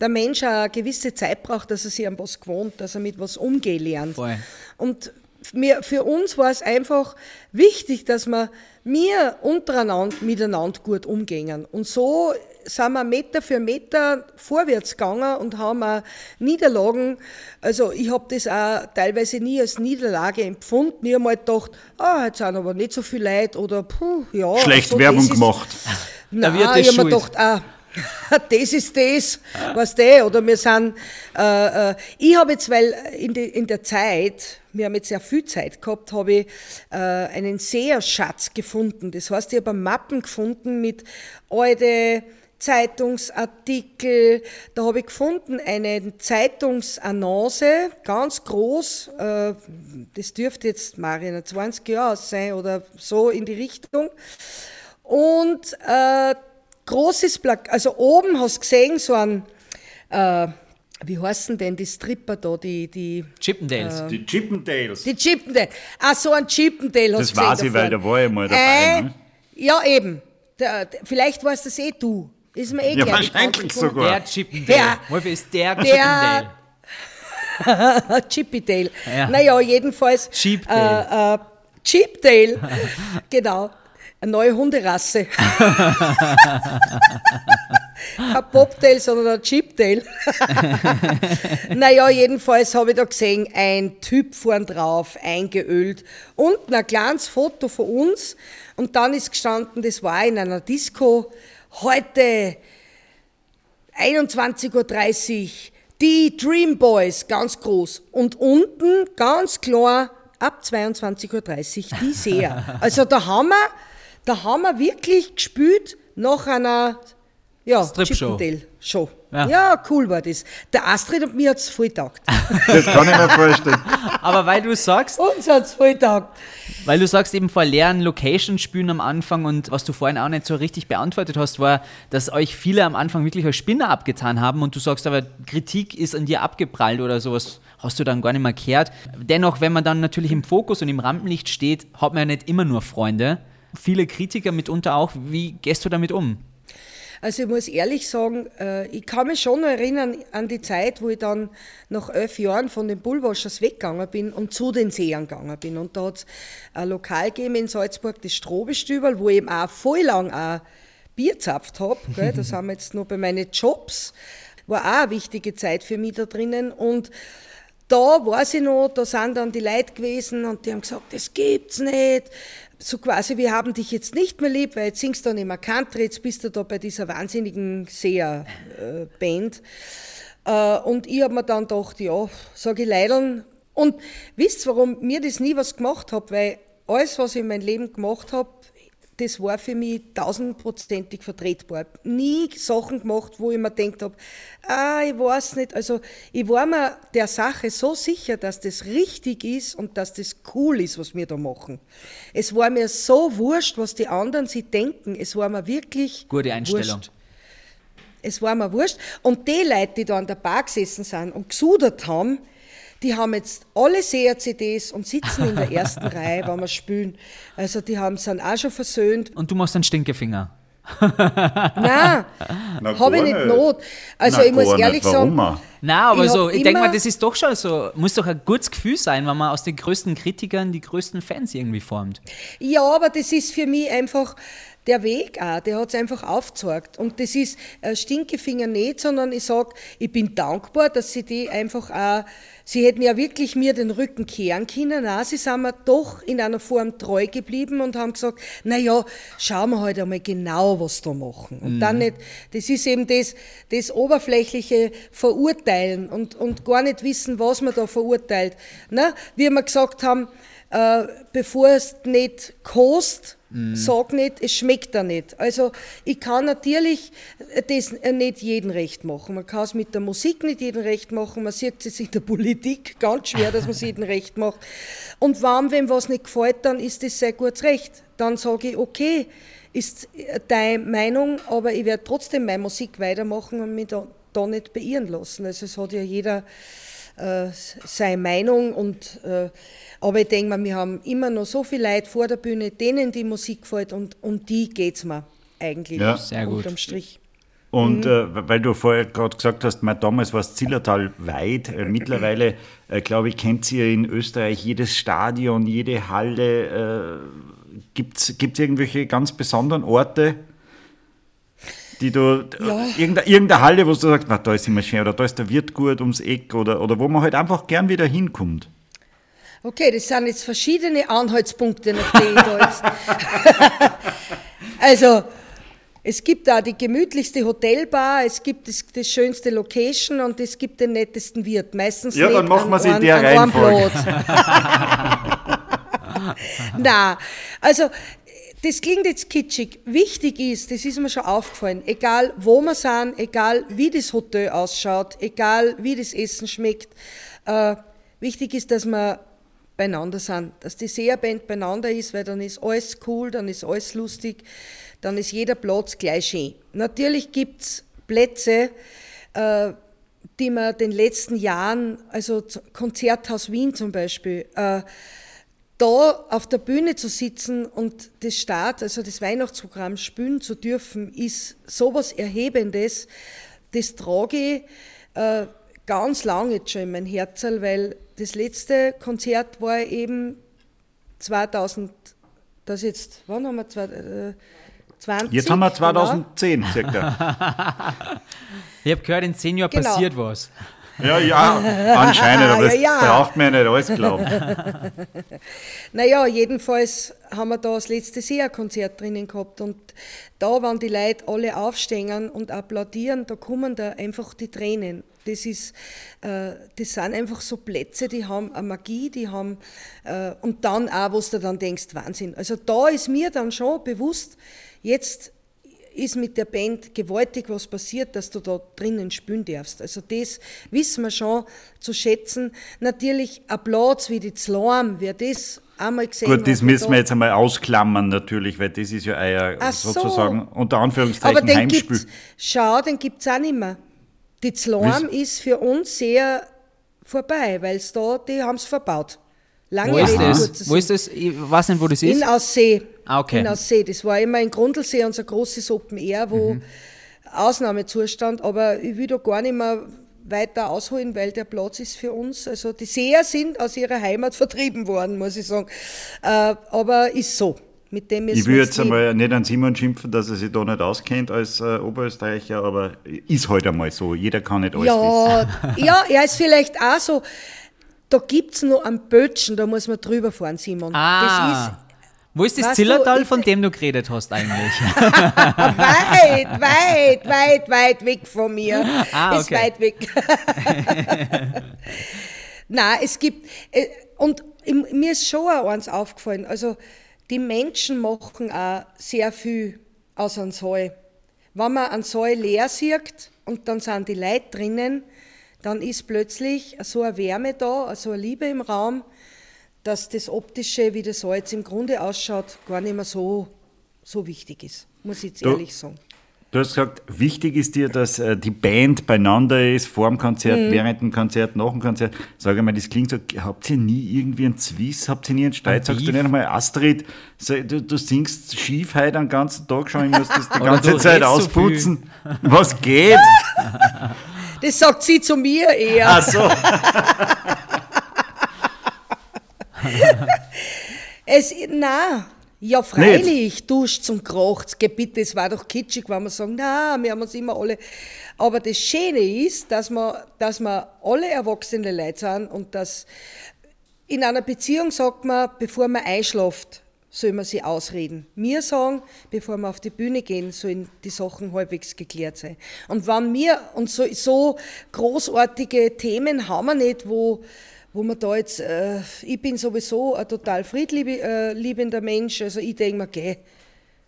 der Mensch auch eine gewisse Zeit braucht, dass er sich an was gewohnt, dass er mit was umgehen lernt. Voll. Und mir, für uns war es einfach wichtig, dass wir, wir untereinander miteinander gut umgehen. Und so sind wir Meter für Meter vorwärts gegangen und haben auch Niederlagen, also ich habe das auch teilweise nie als Niederlage empfunden. Ich habe mal gedacht, ah, jetzt sind aber nicht so viele Leute oder puh, ja. Schlecht also das Werbung ist- gemacht. Nein, Wirt ist ich habe mir gedacht, ah, das ist das, was der, oder wir sind, äh, äh, ich habe jetzt, weil in, die, in der Zeit, wir haben jetzt sehr viel Zeit gehabt, habe ich äh, einen Seherschatz gefunden. Das heißt, ich habe Mappen gefunden mit alte Zeitungsartikel. Da habe ich gefunden eine Zeitungsannonce, ganz groß. Äh, das dürfte jetzt Marina 20 Jahre sein oder so in die Richtung. Und äh, großes Plakat, also oben hast du gesehen, so ein, äh, wie heißen denn die Stripper da, die, die Chippendales. Die Chippendales. die Chippendale. Ah, so ein Chippendale hast Das du weiß ich, weil da war ich mal dabei. Äh, ne? Ja, eben. Der, vielleicht weißt das eh du. Ist mir eh Ja, gleich wahrscheinlich sogar. Der Chippendale. Der- ist der, der- Chippendale. Chippydale. Ja. Naja, jedenfalls. Cheapdale. Äh, äh, Cheapdale. genau. Eine neue Hunderasse. Kein Bobtail, sondern ein Cheapdale. naja, jedenfalls habe ich da gesehen, ein Typ vorn drauf, eingeölt. Unten ein kleines Foto von uns. Und dann ist gestanden, das war in einer Disco. Heute 21.30 Uhr, die Dream Boys, ganz groß. Und unten, ganz klar, ab 22.30 Uhr, die Seher. Also da haben wir, da haben wir wirklich gespielt nach einer ja, Strip-Show. Chippendale-Show. Ja. Ja. cool war das. Der Astrid und mir hat es voll taugt. Das kann ich mir vorstellen. Aber weil du sagst, Uns hat es voll taugt. weil du sagst eben vor leeren Locations spielen am Anfang und was du vorhin auch nicht so richtig beantwortet hast, war, dass euch viele am Anfang wirklich als Spinner abgetan haben und du sagst aber, Kritik ist an dir abgeprallt oder sowas hast du dann gar nicht mehr gehört. Dennoch, wenn man dann natürlich im Fokus und im Rampenlicht steht, hat man ja nicht immer nur Freunde. Viele Kritiker mitunter auch. Wie gehst du damit um? Also ich muss ehrlich sagen, äh, ich kann mich schon erinnern an die Zeit, wo ich dann nach elf Jahren von den Bullwashers weggegangen bin und zu den Sehern gegangen bin. Und da hat es ein Lokal gegeben in Salzburg, das Strobestübel, wo ich eben auch voll lang auch Bier gezapft habe. Da sind wir jetzt noch bei meinen Jobs. War auch eine wichtige Zeit für mich da drinnen. Und da weiß ich noch, da sind dann die Leute gewesen und die haben gesagt, das gibt's nicht. So quasi, wir haben dich jetzt nicht mehr lieb, weil jetzt singst du nicht mehr Country, jetzt bist du da bei dieser wahnsinnigen Seher-Band. Äh, und ich habe mir dann gedacht, ja, sage ich leider. Und wisst warum mir das nie was gemacht hat? Weil alles, was ich in meinem Leben gemacht habe, das war für mich tausendprozentig vertretbar. Nie Sachen gemacht, wo ich mir gedacht habe, ah, ich weiß nicht. Also ich war mir der Sache so sicher, dass das richtig ist und dass das cool ist, was wir da machen. Es war mir so wurscht, was die anderen sie denken. Es war mir wirklich Gute Einstellung. Wurscht. Es war mir wurscht. Und die Leute, die da an der Bar gesessen sind und gesudert haben, die haben jetzt alle Seher-CDs und sitzen in der ersten Reihe, wenn wir spielen. Also die haben sind auch schon versöhnt. Und du machst einen Stinkefinger. Nein, habe ich gar nicht Not. Also Na, ich muss ehrlich nicht. Warum sagen, auch? Na, aber Ich so, ich denke mal, das ist doch schon so, muss doch ein gutes Gefühl sein, wenn man aus den größten Kritikern die größten Fans irgendwie formt. Ja, aber das ist für mich einfach der Weg auch, der hat es einfach aufgezeigt. Und das ist äh, Stinkefinger nicht, sondern ich sage, ich bin dankbar, dass sie die einfach auch, sie hätten ja wirklich mir den Rücken kehren können, auch, sie sind mir doch in einer Form treu geblieben und haben gesagt, naja, schauen wir halt einmal genau, was da machen. Und dann nicht, das ist eben das, das oberflächliche Verurteilen und, und gar nicht wissen, was man da verurteilt. Ne? Wie wir gesagt haben, äh, bevor es nicht kostet, sag nicht, es schmeckt da nicht. Also ich kann natürlich das nicht jedem recht machen. Man kann es mit der Musik nicht jedem recht machen. Man sieht es in der Politik ganz schwer, dass man es jedem recht macht. Und wenn wem was nicht gefällt, dann ist das sehr gut Recht. Dann sage ich, okay, ist deine Meinung, aber ich werde trotzdem meine Musik weitermachen und mich da, da nicht beirren lassen. Also es hat ja jeder äh, seine Meinung und äh, aber ich denke mal, wir haben immer noch so viele Leute vor der Bühne, denen die Musik gefällt und um die geht es mir eigentlich Ja. Sehr gut. unterm Strich. Und Mhm. äh, weil du vorher gerade gesagt hast, mein, damals war es Zillertal weit. Äh, mittlerweile, äh, glaube ich, kennt ihr in Österreich jedes Stadion, jede Halle. Äh, Gibt es irgendwelche ganz besonderen Orte, die du, Ja. irgendeine, irgendeine Halle, wo du sagst, na, da ist immer schön oder da ist der Wirt gut ums Eck oder, oder wo man halt einfach gern wieder hinkommt? Okay, das sind jetzt verschiedene Anhaltspunkte, nach denen ich da jetzt. also, Es gibt da die gemütlichste Hotelbar, es gibt das, das schönste Location und es gibt den nettesten Wirt. Meistens Ja, dann machen wir sie in der Reihenfolge. Na, also das klingt jetzt kitschig. Wichtig ist, das ist mir schon aufgefallen, egal wo wir sind, egal wie das Hotel ausschaut, egal wie das Essen schmeckt, äh, wichtig ist, dass wir beieinander sind, dass die Seherband beieinander ist, weil dann ist alles cool, dann ist alles lustig, dann ist jeder Platz gleich schön. Natürlich gibt es Plätze, äh, die man den letzten Jahren, also Konzerthaus Wien zum Beispiel, äh, da auf der Bühne zu sitzen und das Start, also das Weihnachtsprogramm spielen zu dürfen, ist sowas Erhebendes. Das trage ich äh, ganz lange jetzt schon in mein Herzl, weil das letzte Konzert war eben 2000, das jetzt, wann haben wir, zwei- äh, 20? Jetzt haben wir genau. 2010 circa. Ich habe gehört, in zehn Jahren Genau. passiert was. Ja, ja, anscheinend, aber das Ja, ja. braucht man ja nicht alles glauben. Naja, jedenfalls haben wir da das letzte SEA-Konzert drinnen gehabt und da, wenn die Leute alle aufstehen und applaudieren, da kommen da einfach die Tränen. Das, ist, äh, das sind einfach so Plätze, die haben eine Magie, die haben, äh, und dann auch, wo du dann denkst, Wahnsinn. Also da ist mir dann schon bewusst, jetzt ist mit der Band gewaltig was passiert, dass du da drinnen spielen darfst. Also das wissen wir schon zu schätzen. Natürlich Platz wie die Zlaum, wer das einmal gesehen Gut, das müssen wir jetzt einmal ausklammern natürlich, weil das ist ja euer so. sozusagen unter Aber Anführungszeichen den Heimspiel. gibt's, schau, den gibt es auch nicht mehr. Die Zlaum ist für uns sehr vorbei, weil da, die haben es verbaut. Lange Wo ist Rede, das? Wo ist das? Ich weiß nicht, wo das ist. In Aussee. Ah, okay. In Aussee. Das war immer in Grundlsee unser großes Open Air, wo Mhm. Ausnahmezustand, aber ich will da gar nicht mehr weiter ausholen, weil der Platz ist für uns, also die Seher sind aus ihrer Heimat vertrieben worden, muss ich sagen. Äh, aber ist so. Mit dem Ich will jetzt einmal nicht an Simon schimpfen, dass er sich da nicht auskennt als äh, Oberösterreicher, aber ist halt einmal so. Jeder kann nicht alles wissen. Ja, ja, er ist vielleicht auch so. Da gibt es noch einen Bötschen, da muss man drüber fahren, Simon. ah. Wo ist das du, Zillertal, ich- von dem du geredet hast eigentlich? Ist weit, weit, weit, weit weg von mir. Ah, Ist okay. weit weg. Nein, es gibt, äh, und mir ist schon auch eins aufgefallen, also die Menschen machen auch sehr viel aus einem Saal. Wenn man einen Saal leer sieht und dann sind die Leute drinnen, dann ist plötzlich so eine Wärme da, so eine Liebe im Raum, dass das Optische, wie das jetzt im Grunde ausschaut, gar nicht mehr so, so wichtig ist, muss ich jetzt Du- ehrlich sagen. Du hast gesagt, wichtig ist dir, dass äh, die Band beieinander ist, vor dem Konzert, Mhm. während dem Konzert, nach dem Konzert. Sag mal, das klingt so, habt ihr nie irgendwie einen Zwiss, habt ihr nie einen Streit? Ein Sagst du nicht einmal, Astrid, du, du singst schief heute den ganzen Tag schon, ich muss das die ganze Zeit redst so ausputzen. Was geht? Das sagt sie zu mir eher. Ach so. Es, na, ja freilich, duscht zum Kracht. Geh bitte, es war doch kitschig, wenn wir sagen, na, wir haben uns immer alle. Aber das Schöne ist, dass wir, dass wir alle erwachsene Leute sind und dass in einer Beziehung sagt man, bevor man einschläft, soll man sie ausreden. Wir sagen, bevor wir auf die Bühne gehen, sollen die Sachen halbwegs geklärt sein. Und wenn wir, und so, so großartige Themen haben wir nicht, wo, wo man da jetzt, äh, ich bin sowieso ein total friedliebender Mensch, also ich denke mir, geh,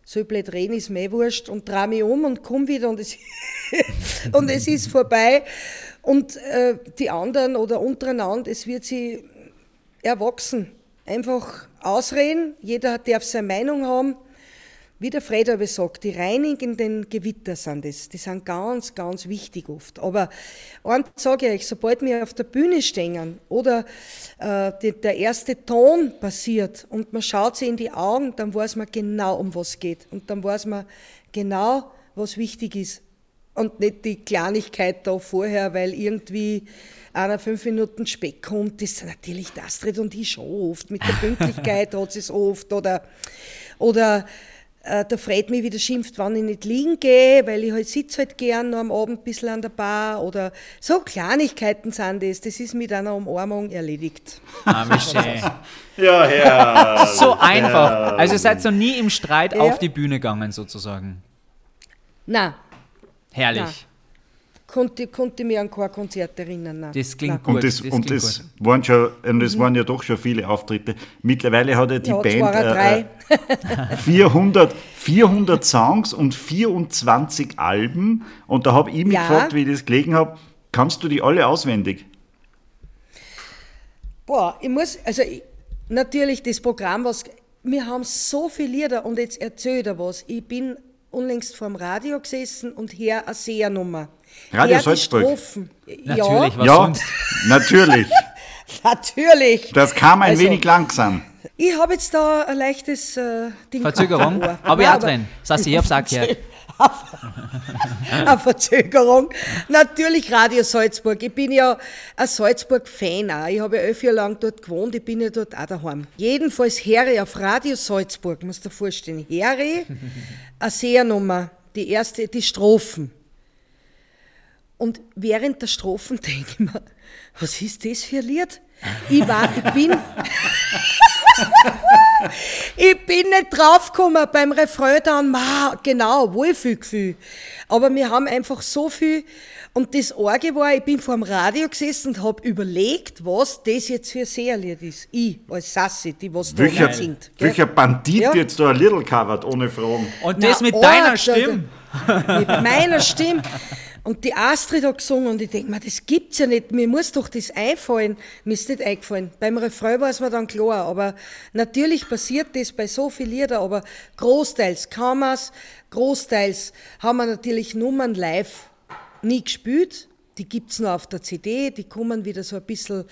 so blöd reden ist mir eh wurscht und drehe mich um und komme wieder und es, und es ist vorbei. Und äh, die anderen oder untereinander, es wird sie erwachsen. Einfach ausreden, jeder darf seine Meinung haben. Wie der Fred aber sagt, die reinigenden Gewitter sind das. Die sind ganz, ganz wichtig oft. Aber eins sage ich euch, sobald wir auf der Bühne stehen oder äh, die, der erste Ton passiert und man schaut sie in die Augen, dann weiß man genau, um was es geht. Und dann weiß man genau, was wichtig ist. Und nicht die Kleinigkeit da vorher, weil irgendwie einer fünf Minuten spät kommt, das ist natürlich die Astrid und ich schon oft. Mit der Pünktlichkeit hat sie es oft. Oder, oder äh, der Fred mich wieder schimpft, wann ich nicht liegen gehe, weil ich halt sitze halt gern noch am Abend ein bisschen an der Bar. Oder so Kleinigkeiten sind das. Das ist mit einer Umarmung erledigt. Ah, schön. Ja, ja. So einfach. Also ihr seid so nie im Streit Ja. auf die Bühne gegangen, sozusagen. Nein, Herrlich. Nein. konnte, konnte mich an kein Konzert erinnern. Nein. Das klingt Nein. gut. Und das, das und das gut. waren schon, und es waren ja doch schon viele Auftritte. Mittlerweile hat ja die Ja, Band äh, äh, 400, 400 Songs und 24 Alben. Und da habe ich mich Ja. gefragt, wie ich das gelegen habe, kannst du die alle auswendig? Boah, ich muss, also ich, natürlich das Programm, was, wir haben so viele Lieder und jetzt erzähl ich dir was. Ich bin unlängst vor dem Radio gesessen und her eine Sehernummer. Radio Her Salzburg. Strophen. Natürlich, was ja, sonst? natürlich. Ja, natürlich. Das kam ein Also- wenig langsam. Ich habe jetzt da ein leichtes äh, Ding Verzögerung? Nein, auch drin. Sassi, ich hab's auch gehört. Eine Verzögerung. Natürlich Radio Salzburg. Ich bin ja ein Salzburg-Fan auch. Ich habe ja elf Jahre lang dort gewohnt. Ich bin ja dort auch daheim. Jedenfalls Harry auf Radio Salzburg, musst du dir vorstellen. Harry, eine Sehernummer, die erste, die Strophen. Und während der Strophen denke ich mir, was ist das für ein Lied? Ich war, ich bin, ich bin nicht draufgekommen beim Refrain dann, ma, genau, Wohlfühlgefühl. Aber wir haben einfach so viel, und das Orge war, ich bin vor dem Radio gesessen und habe überlegt, was das jetzt für ein Seherlied ist. Ich, als Sassi, die was da Welcher, singt. gell? welcher Bandit Ja. jetzt da ein Little covert, ohne Fragen. Und Na, das mit arg, deiner Stimme. Mit meiner Stimme. Und die Astrid hat gesungen und ich denke mir, das gibt's ja nicht. Mir muss doch das einfallen. Mir ist nicht eingefallen. Beim Refrain war es mir dann klar. Aber natürlich passiert das bei so vielen Liedern. Aber großteils kann man's. Großteils haben wir natürlich Nummern live nie gespielt. Die gibt's nur auf der CD, die kommen wieder so ein bisschen,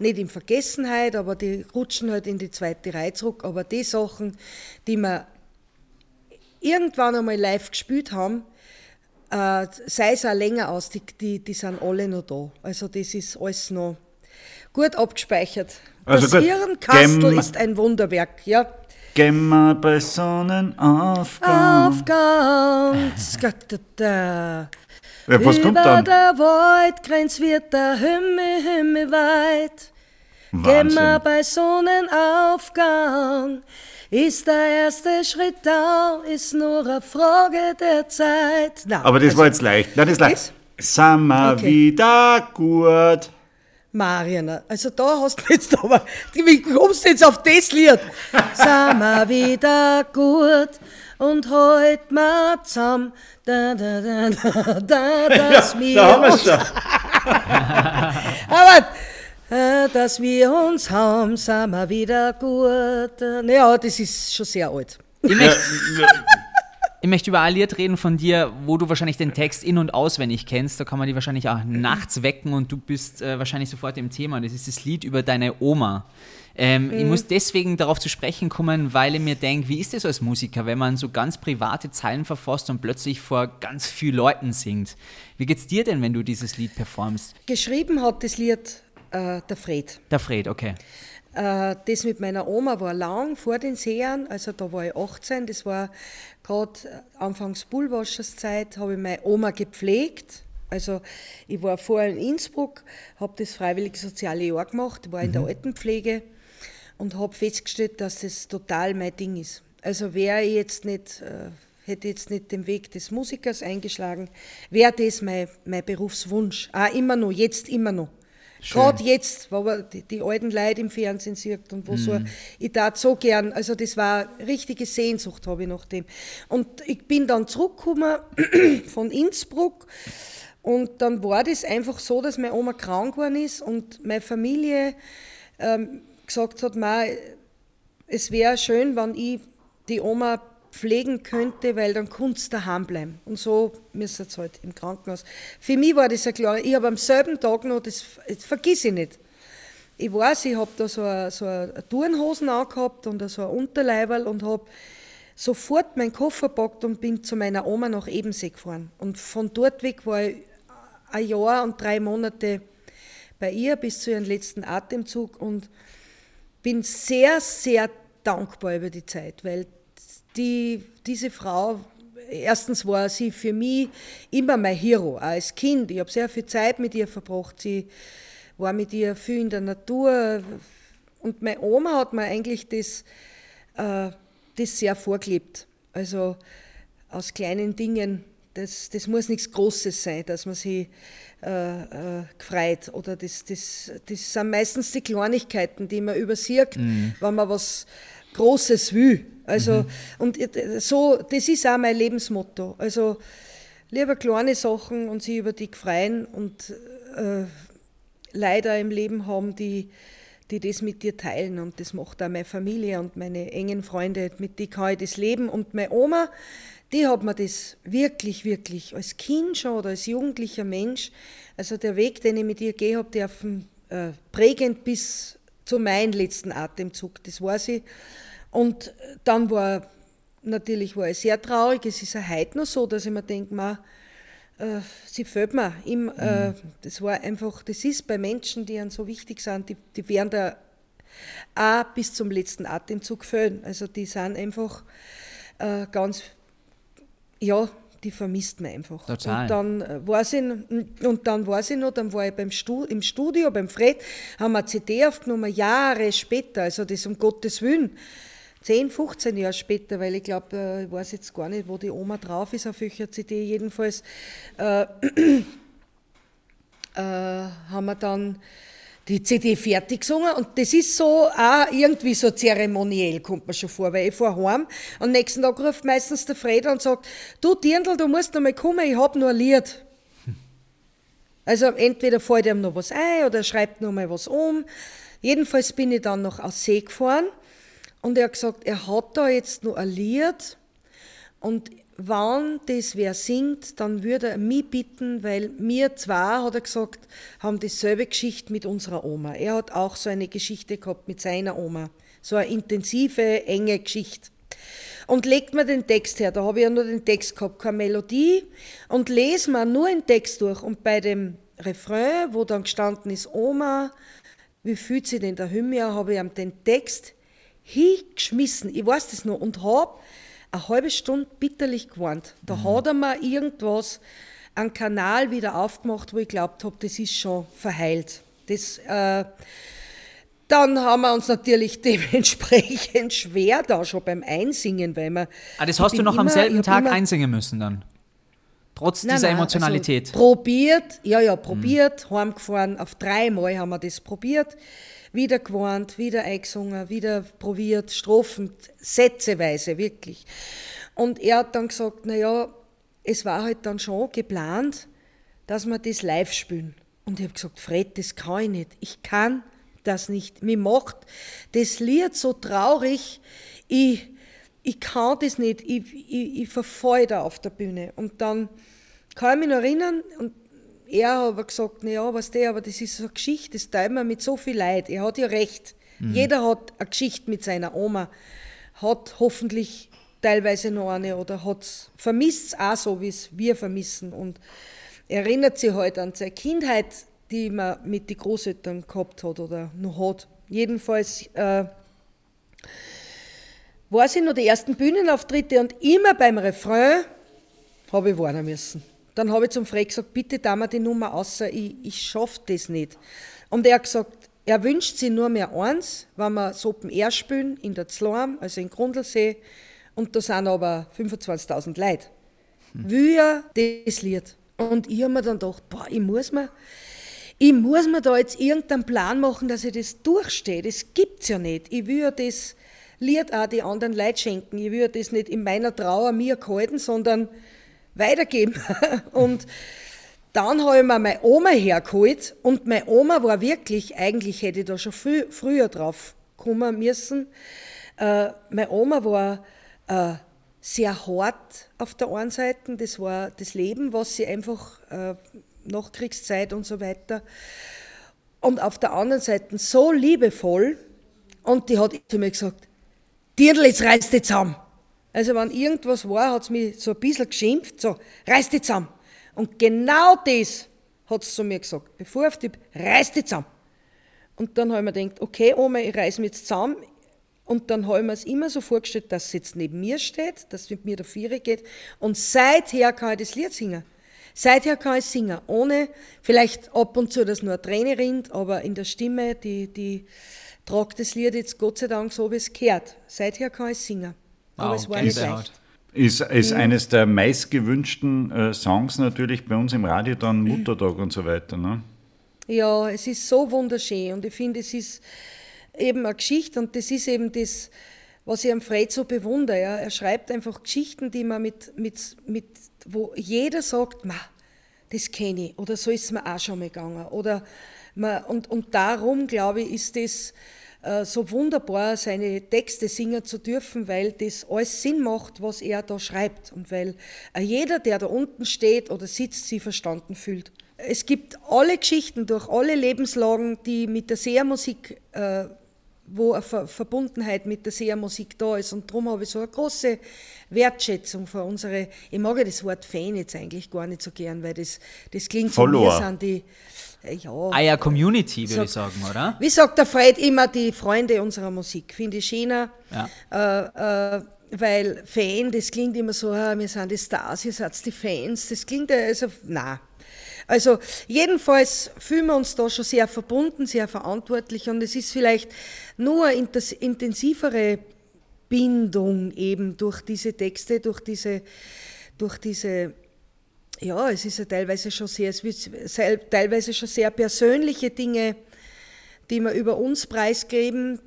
nicht in Vergessenheit, aber die rutschen halt in die zweite Reihe zurück. Aber die Sachen, die wir irgendwann einmal live gespielt haben, äh, sei es auch länger aus, die, die, die sind alle noch da. Also das ist alles noch gut abgespeichert. Also das Hirnkastel ist ein Wunderwerk, ja. Gehen wir bei Sonnenaufgang. Aufgang. Ja, was Über kommt dann? der Waldgrenz wird der Himmel, Himmel weit. Gehen wir Wahnsinn. bei Sonnenaufgang. Ist der erste Schritt da, ist nur eine Frage der Zeit. Na, Aber das also, war jetzt leicht. Nein, das ist leicht. Sind wir Okay. wieder gut? Mariana, also da hast du jetzt aber, wie kommst du jetzt auf das Lied? Sind wir wieder gut und halt mal zusammen, da, da, da, da, da, dass wir Da haben wir uns, schon. aber, dass wir uns haben, sind wir wieder gut. Naja, das ist schon sehr alt. Ich möchte, ich möchte über ein Lied reden von dir, wo du wahrscheinlich den Text in- und auswendig kennst. Da kann man die wahrscheinlich auch nachts wecken und du bist äh, wahrscheinlich sofort im Thema. Das ist das Lied über deine Oma. Ähm, Ich muss deswegen darauf zu sprechen kommen, weil ich mir denke, wie ist das als Musiker, wenn man so ganz private Zeilen verfasst und plötzlich vor ganz vielen Leuten singt? Wie geht's dir denn, wenn du dieses Lied performst? Geschrieben hat das Lied äh, der Fred. Der Fred, okay. Äh, das mit meiner Oma war lang vor den Sehern, also da war ich 18, das war gerade anfangs Bullwascherszeit, habe ich meine Oma gepflegt. Also ich war vorher in Innsbruck, habe das freiwillige soziale Jahr gemacht, war in der Altenpflege und habe festgestellt, dass das total mein Ding ist. Also wäre ich jetzt nicht, äh, hätte jetzt nicht den Weg des Musikers eingeschlagen, wäre das mein, mein Berufswunsch. Auch immer noch, jetzt immer noch. Gerade jetzt, wo man die, die alten Leute im Fernsehen sieht und wo so, ich tat so gern, also das war eine richtige Sehnsucht habe ich nach dem. Und ich bin dann zurückgekommen von Innsbruck und dann war das einfach so, dass meine Oma krank geworden ist und meine Familie ähm, gesagt hat, Ma, es wäre schön, wenn ich die Oma pflegen könnte, weil dann kannst du daheim bleiben. Und so müsste es halt im Krankenhaus. Für mich war das ja klar. Ich habe am selben Tag noch, das, das vergiss ich nicht. Ich weiß, ich habe da so eine, so eine Turnhosen angehabt und so ein Unterleiberl und habe sofort meinen Koffer gepackt und bin zu meiner Oma nach Ebensee gefahren. Und von dort weg war ich ein Jahr und drei Monate bei ihr bis zu ihrem letzten Atemzug und bin sehr, sehr dankbar über die Zeit, weil die, diese Frau, erstens war sie für mich immer mein Hero, auch als Kind. Ich habe sehr viel Zeit mit ihr verbracht. Sie war mit ihr viel in der Natur. Und meine Oma hat mir eigentlich das, äh, das sehr vorgelebt. Also aus kleinen Dingen das, das muss nichts Großes sein, dass man sich äh, äh, gefreut. Oder das, das, das sind meistens die Kleinigkeiten, die man übersieht, mhm. wenn man was Großes will. Also, mhm. und so, das ist auch mein Lebensmotto. Also, lieber kleine Sachen und sie über die freuen und äh, leider im Leben haben, die, die das mit dir teilen. Und das macht auch meine Familie und meine engen Freunde, mit denen kann ich das leben. Und meine Oma, die hat mir das wirklich, wirklich als Kind schon oder als jugendlicher Mensch, also der Weg, den ich mit ihr gehe habe, dürfen, äh, prägend bis zu meinem letzten Atemzug, das war sie. Und dann war natürlich war ich sehr traurig. Es ist ja heute noch so, dass ich mir denke, man, äh, sie fällt mir. Im, äh, das war einfach, das ist bei Menschen, die einem so wichtig sind, die, die werden da auch bis zum letzten Atemzug fällen. Also die sind einfach äh, ganz ja, die vermisst man einfach. Total. Und dann äh, war sie, und dann war sie noch, dann war ich beim Stu, im Studio beim Fred, haben wir eine CD aufgenommen, Jahre später, also das um Gottes Willen. 10, 15 Jahre später, weil ich glaube, äh, ich weiß jetzt gar nicht, wo die Oma drauf ist auf welcher CD, jedenfalls äh, äh, haben wir dann die CD fertig gesungen und das ist so auch irgendwie so zeremoniell, kommt mir schon vor, weil ich fahre heim und nächsten Tag ruft meistens der Fred und sagt, du Dirndl, du musst noch mal kommen, ich hab nur ein Lied. Also entweder fällt ihm noch was ein oder schreibt noch mal was um. Jedenfalls bin ich dann noch aus See gefahren und er hat gesagt, er hat da jetzt noch ein Lied und wann das wer singt, dann würde er mich bitten, weil wir zwei, hat er gesagt, haben dieselbe Geschichte mit unserer Oma. Er hat auch so eine Geschichte gehabt mit seiner Oma. So eine intensive, enge Geschichte. Und legt mir den Text her, da habe ich ja nur den Text gehabt, keine Melodie, und lese mir nur den Text durch. Und bei dem Refrain, wo dann gestanden ist, Oma, wie fühlt sich denn der Hymne, habe ich ihm den Text hingeschmissen. Ich weiß das noch und habe eine halbe Stunde bitterlich gewarnt. Da mhm. hat er mir irgendwas, einen Kanal wieder aufgemacht, wo ich glaubt habe, das ist schon verheilt. Das, äh, dann haben wir uns natürlich dementsprechend schwer da schon beim Einsingen, weil wir. Ah, das hast du noch immer, am selben Tag einsingen müssen dann? Trotz nein, dieser nein, also Emotionalität? Also probiert, ja, ja, probiert, mhm. heimgefahren, auf dreimal haben wir das probiert wieder gewarnt, wieder eingesungen, wieder probiert, Strophen, sätzeweise, wirklich. Und er hat dann gesagt, naja, es war halt dann schon geplant, dass wir das live spielen. Und ich habe gesagt, Fred, das kann ich nicht. Ich kann das nicht. Mir macht das Lied so traurig, ich, ich kann das nicht. Ich, ich, ich verfall da auf der Bühne. Und dann kann ich mich noch erinnern, und er hat aber gesagt, naja, was der, aber das ist so eine Geschichte, das teilt man mit so viel Leid. Er hat ja recht. Mhm. Jeder hat eine Geschichte mit seiner Oma, hat hoffentlich teilweise noch eine oder hat vermisst es auch so, wie es wir vermissen und erinnert sich halt an seine Kindheit, die man mit den Großeltern gehabt hat oder noch hat. Jedenfalls äh, war sie noch die ersten Bühnenauftritte und immer beim Refrain habe ich warnen müssen. Dann habe ich zum Fred gesagt, bitte da mir die Nummer außer ich, ich schaffe das nicht. Und er hat gesagt, er wünscht sich nur mehr eins, wenn wir das Open Air spielen in der Zlorm, also in Grundlsee, und da sind aber 25.000 Leute. Hm. Will er das Lied? Und ich habe mir dann gedacht, boah, ich muss mir, ich muss mir da jetzt irgendeinen Plan machen, dass ich das durchstehe. Das gibt es ja nicht. Ich will ja das Lied auch die anderen Leute schenken. Ich will ja das nicht in meiner Trauer mir gehalten, sondern weitergeben. Und dann habe ich mir meine Oma hergeholt und meine Oma war wirklich, eigentlich hätte ich da schon früh, früher drauf kommen müssen. Äh, meine Oma war äh, sehr hart auf der einen Seite, das war das Leben, was sie einfach äh, Nachkriegszeit und so weiter. Und auf der anderen Seite so liebevoll und die hat zu mir gesagt, Dirndl, jetzt reißt dich zusammen. Also wenn irgendwas war, hat es mich so ein bisschen geschimpft, so, reiß dich zusammen. Und genau das hat es zu mir gesagt. Bevor auf die, reiß dich zusammen. Und dann habe ich mir gedacht, okay, Oma, ich reiß mich jetzt zusammen. Und dann habe ich mir es immer so vorgestellt, dass sie jetzt neben mir steht, dass es mit mir der Viere geht. Und seither kann ich das Lied singen. Seither kann ich singen, ohne vielleicht ab und zu, dass nur eine Träne rinnt, aber in der Stimme, die, die tragt das Lied jetzt Gott sei Dank so, wie es gehört. Seither kann ich singen. Wow, es war nicht leicht. Ist, ist eines der meistgewünschten äh, Songs natürlich bei uns im Radio dann Muttertag und so weiter. Ne? Ja, es ist so wunderschön und ich finde, es ist eben eine Geschichte und das ist eben das, was ich am Fred so bewundere. Ja. Er schreibt einfach Geschichten, die man mit, mit, mit wo jeder sagt, ma, das kenne ich oder so ist es mir auch schon mal gegangen. Oder man, und, und darum, glaube ich, ist das so wunderbar, seine Texte singen zu dürfen, weil das alles Sinn macht, was er da schreibt und weil jeder, der da unten steht oder sitzt, sie verstanden fühlt. Es gibt alle Geschichten durch alle Lebenslagen, die mit der Sehermusik, äh, wo eine Ver Verbundenheit mit der Sehermusik da ist. Und darum habe ich so eine große Wertschätzung für unsere, ich mag ja das Wort Fan jetzt eigentlich gar nicht so gern, weil das, das klingt so, wir sind die, äh, ja. Ah Community, würde ich sagen, oder? Wie sagt der Fred immer, die Freunde unserer Musik. Finde ich schöner, ja. äh, äh, weil Fan, das klingt immer so, wir sind die Stars, ihr seid die Fans. Das klingt also, na. Also jedenfalls fühlen wir uns da schon sehr verbunden, sehr verantwortlich und es ist vielleicht nur eine intensivere Bindung eben durch diese Texte, durch diese, durch diese ja, es ist ja teilweise schon sehr, es wird teilweise schon sehr persönliche Dinge, die wir über uns preisgeben,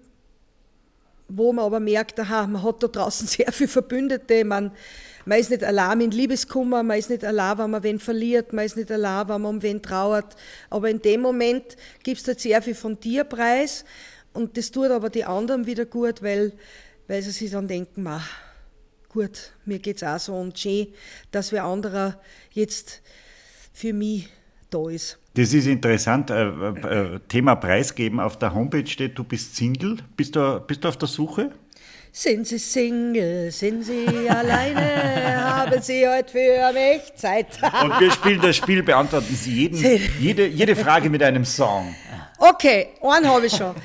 wo man aber merkt, aha, man hat da draußen sehr viele Verbündete, man, man ist nicht allein in Liebeskummer, man ist nicht allein, wenn man wen verliert, man ist nicht allein, wenn man um wen trauert, aber in dem Moment gibst du halt sehr viel von dir preis und das tut aber die anderen wieder gut, weil, weil sie sich dann denken, ma, gut, mir geht es auch so und schön, dass wer anderer jetzt für mich da ist. Das ist interessant. Äh, äh, Thema Preisgeben. Auf der Homepage steht, du bist Single. Bist du, bist du auf der Suche? Sind Sie Single? Sind Sie alleine? Haben Sie heute für mich Zeit? Und wir spielen das Spiel, beantworten Sie jeden, jede, jede Frage mit einem Song. Okay, einen habe ich schon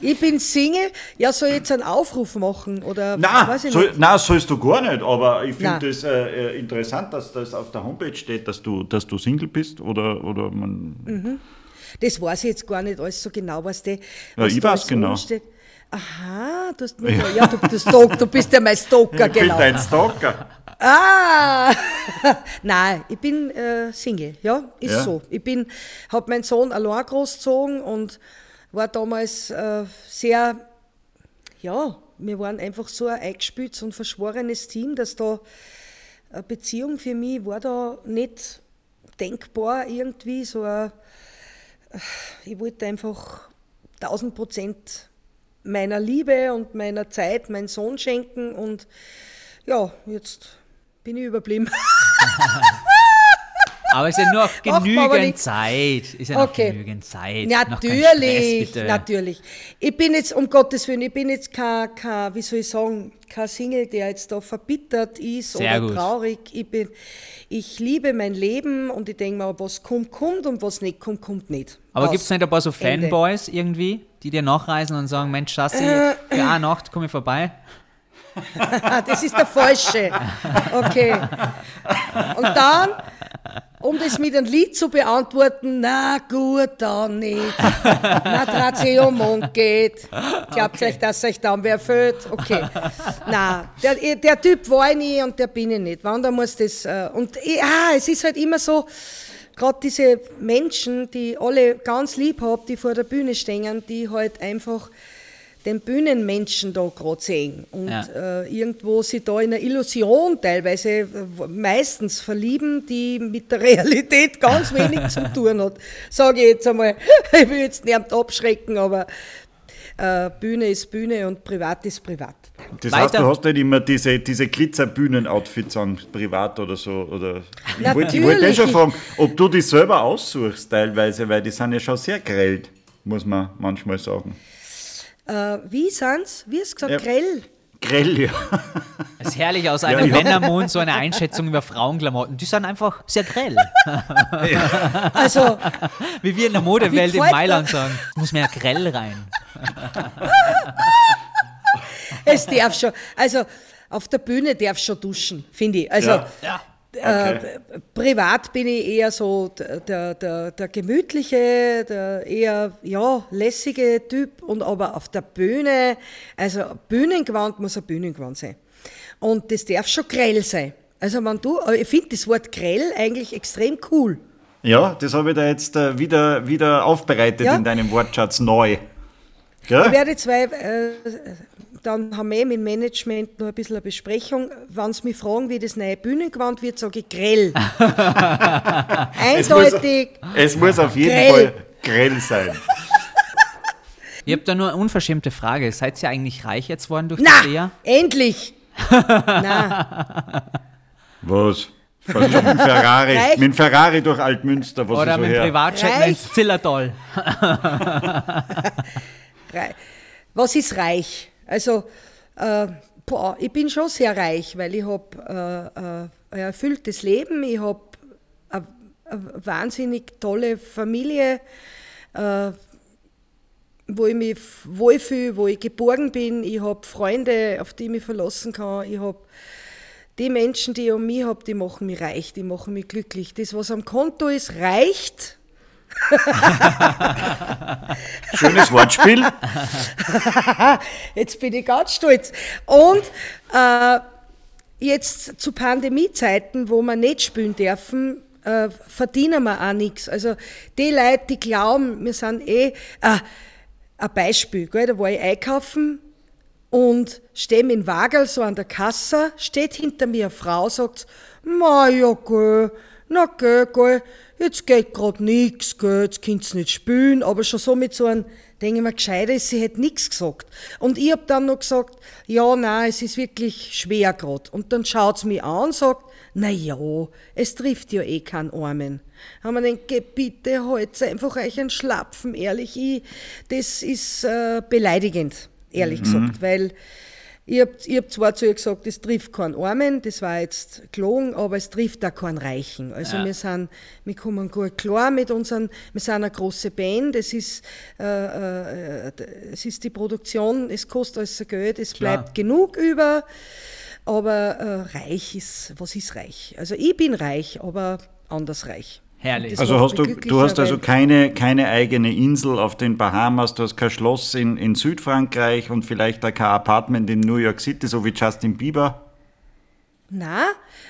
ich bin Single, ja, soll ich jetzt einen Aufruf machen? Oder nein, soll, nein, sollst du gar nicht, aber ich finde es äh, äh, interessant, dass das auf der Homepage steht, dass du, dass du Single bist oder, oder man. Mhm. Das weiß ich jetzt gar nicht alles so genau, was, was ja, ich weiß genau. Steht. Aha, du, hast ja. ja, du, du, Stalk, du bist ja mein Stalker, ich genau. Ich bin dein Stalker. Ah, nein, ich bin äh, Single, ja, ist ja. so. Ich bin, habe meinen Sohn allein großgezogen und war damals äh, sehr, ja, wir waren einfach so ein eingespieltes und verschworenes Team, dass da eine Beziehung für mich war da nicht denkbar irgendwie. So ein, ich wollte einfach 1000 Prozent meiner Liebe und meiner Zeit meinen Sohn schenken und ja, jetzt bin ich überblieben. Aber es ist ja nur genügend Zeit. Ist ja okay. noch genügend Zeit. Natürlich, Stress, natürlich. Ich bin jetzt, um Gottes Willen, ich bin jetzt kein, kein, wie soll ich sagen, kein Single, der jetzt da verbittert ist Sehr oder gut. traurig. Ich, bin, ich liebe mein Leben und ich denke mir, was kommt, kommt und was nicht kommt, kommt nicht. Aber gibt es nicht ein paar so Fanboys Ende. irgendwie, die dir nachreisen und sagen, Mensch, Sassi, äh, für eine Nacht komme ich vorbei? das ist der Falsche. Okay. Und dann um das mit einem Lied zu beantworten, na gut, dann nicht. na, sich um und geht. Glaubt okay. euch, dass euch dann wer fehlt? Okay. Na, der, der Typ war ich nie und der bin ich nicht. Wann da muss das. Äh, und ja, es ist halt immer so, gerade diese Menschen, die alle ganz lieb haben, die vor der Bühne stehen, die halt einfach den Bühnenmenschen da gerade sehen und ja. äh, irgendwo sie da in eine Illusion teilweise äh, meistens verlieben, die mit der Realität ganz wenig zu tun hat. Sage ich jetzt einmal, ich will jetzt nicht abschrecken, aber äh, Bühne ist Bühne und privat ist privat. Das Weiter. heißt, du hast nicht immer diese, diese Glitzer-Bühnen-Outfits an, privat oder so? Oder ich wollte wollt eh schon fragen, ob du die selber aussuchst teilweise, weil die sind ja schon sehr grell, muss man manchmal sagen. Äh, wie sind's? Wie hast du gesagt? Ja. Grell. Grell, ja. Es ist herrlich aus einem ja, Männermond so eine Einschätzung über Frauenklamotten. Die sind einfach sehr grell. Ja. Also, wie wir in der Modewelt in Mailand sagen, muss mehr grell rein. es darf schon. Also auf der Bühne darf schon duschen, finde ich. Also ja. Okay. Äh, privat bin ich eher so der, der, der gemütliche, der eher ja, lässige Typ. Und aber auf der Bühne, also Bühnengewand muss ein Bühnengewand sein. Und das darf schon grell sein. Also wenn du, aber ich finde das Wort grell eigentlich extrem cool. Ja, das habe ich da jetzt äh, wieder, wieder aufbereitet Ja. in deinem Wortschatz neu. Ich Gell? werde zwei, äh, dann haben wir mit dem Management noch ein bisschen eine Besprechung. Wenn sie mich fragen, wie das neue Bühnengewand wird, sage ich grell. Eindeutig. Es muss auf jeden Grell. Fall grell sein. Ich habe da nur eine unverschämte Frage. Seid ihr eigentlich reich jetzt worden durch Na, das Jahr? endlich. Na, Was? Fast schon mit dem Ferrari, Reich. mit dem Ferrari durch Altmünster, was Oder ich so mit dem. Privatjet ins Zillertal? was ist reich? Also, äh, boah, ich bin schon sehr reich, weil ich habe äh, äh, ein erfülltes Leben, ich habe eine, eine wahnsinnig tolle Familie, äh, wo ich mich wohlfühle, wo ich geborgen bin. Ich habe Freunde, auf die ich mich verlassen kann. Ich habe die Menschen, die ich um mich habe, die machen mich reich, die machen mich glücklich. Das, was am Konto ist, reicht. Schönes Wortspiel. Jetzt bin ich ganz stolz. Und äh, jetzt zu Pandemiezeiten, wo wir nicht spielen dürfen, äh, verdienen wir auch nichts. Also die Leute, die glauben, wir sind eh. Äh, ein Beispiel, gell, da war ich einkaufen und stehe mit dem Wagel so an der Kasse, steht hinter mir eine Frau, sagt, ma ja, gell, na gell, gell, jetzt geht grad nix, gell, jetzt könnt's nicht spielen, aber schon so mit so einem, denke ich mir, gescheiter ist, sie hätte nichts gesagt. Und ich hab dann noch gesagt, ja, nein, es ist wirklich schwer grad. Und dann schaut's mich an und sagt, na ja, es trifft ja eh keinen Armen. Haben wir den geh bitte halt einfach euch einen Schlapfen, ehrlich, ich, das ist äh, beleidigend, ehrlich gesagt, weil ich hab, ich hab zwar zu ihr gesagt, es trifft keinen Armen, das war jetzt gelogen, aber es trifft auch keinen Reichen. Also Ja. wir sind, wir kommen gut klar mit unseren, wir sind eine große Band, es ist, äh, äh, es ist die Produktion, es kostet alles Geld, es Klar. bleibt genug über, aber äh, reich ist, was ist reich? Also ich bin reich, aber anders reich. Herrlich. Also hast du, du hast also keine, keine eigene Insel auf den Bahamas, du hast kein Schloss in, in Südfrankreich und vielleicht auch kein Apartment in New York City, so wie Justin Bieber. Na,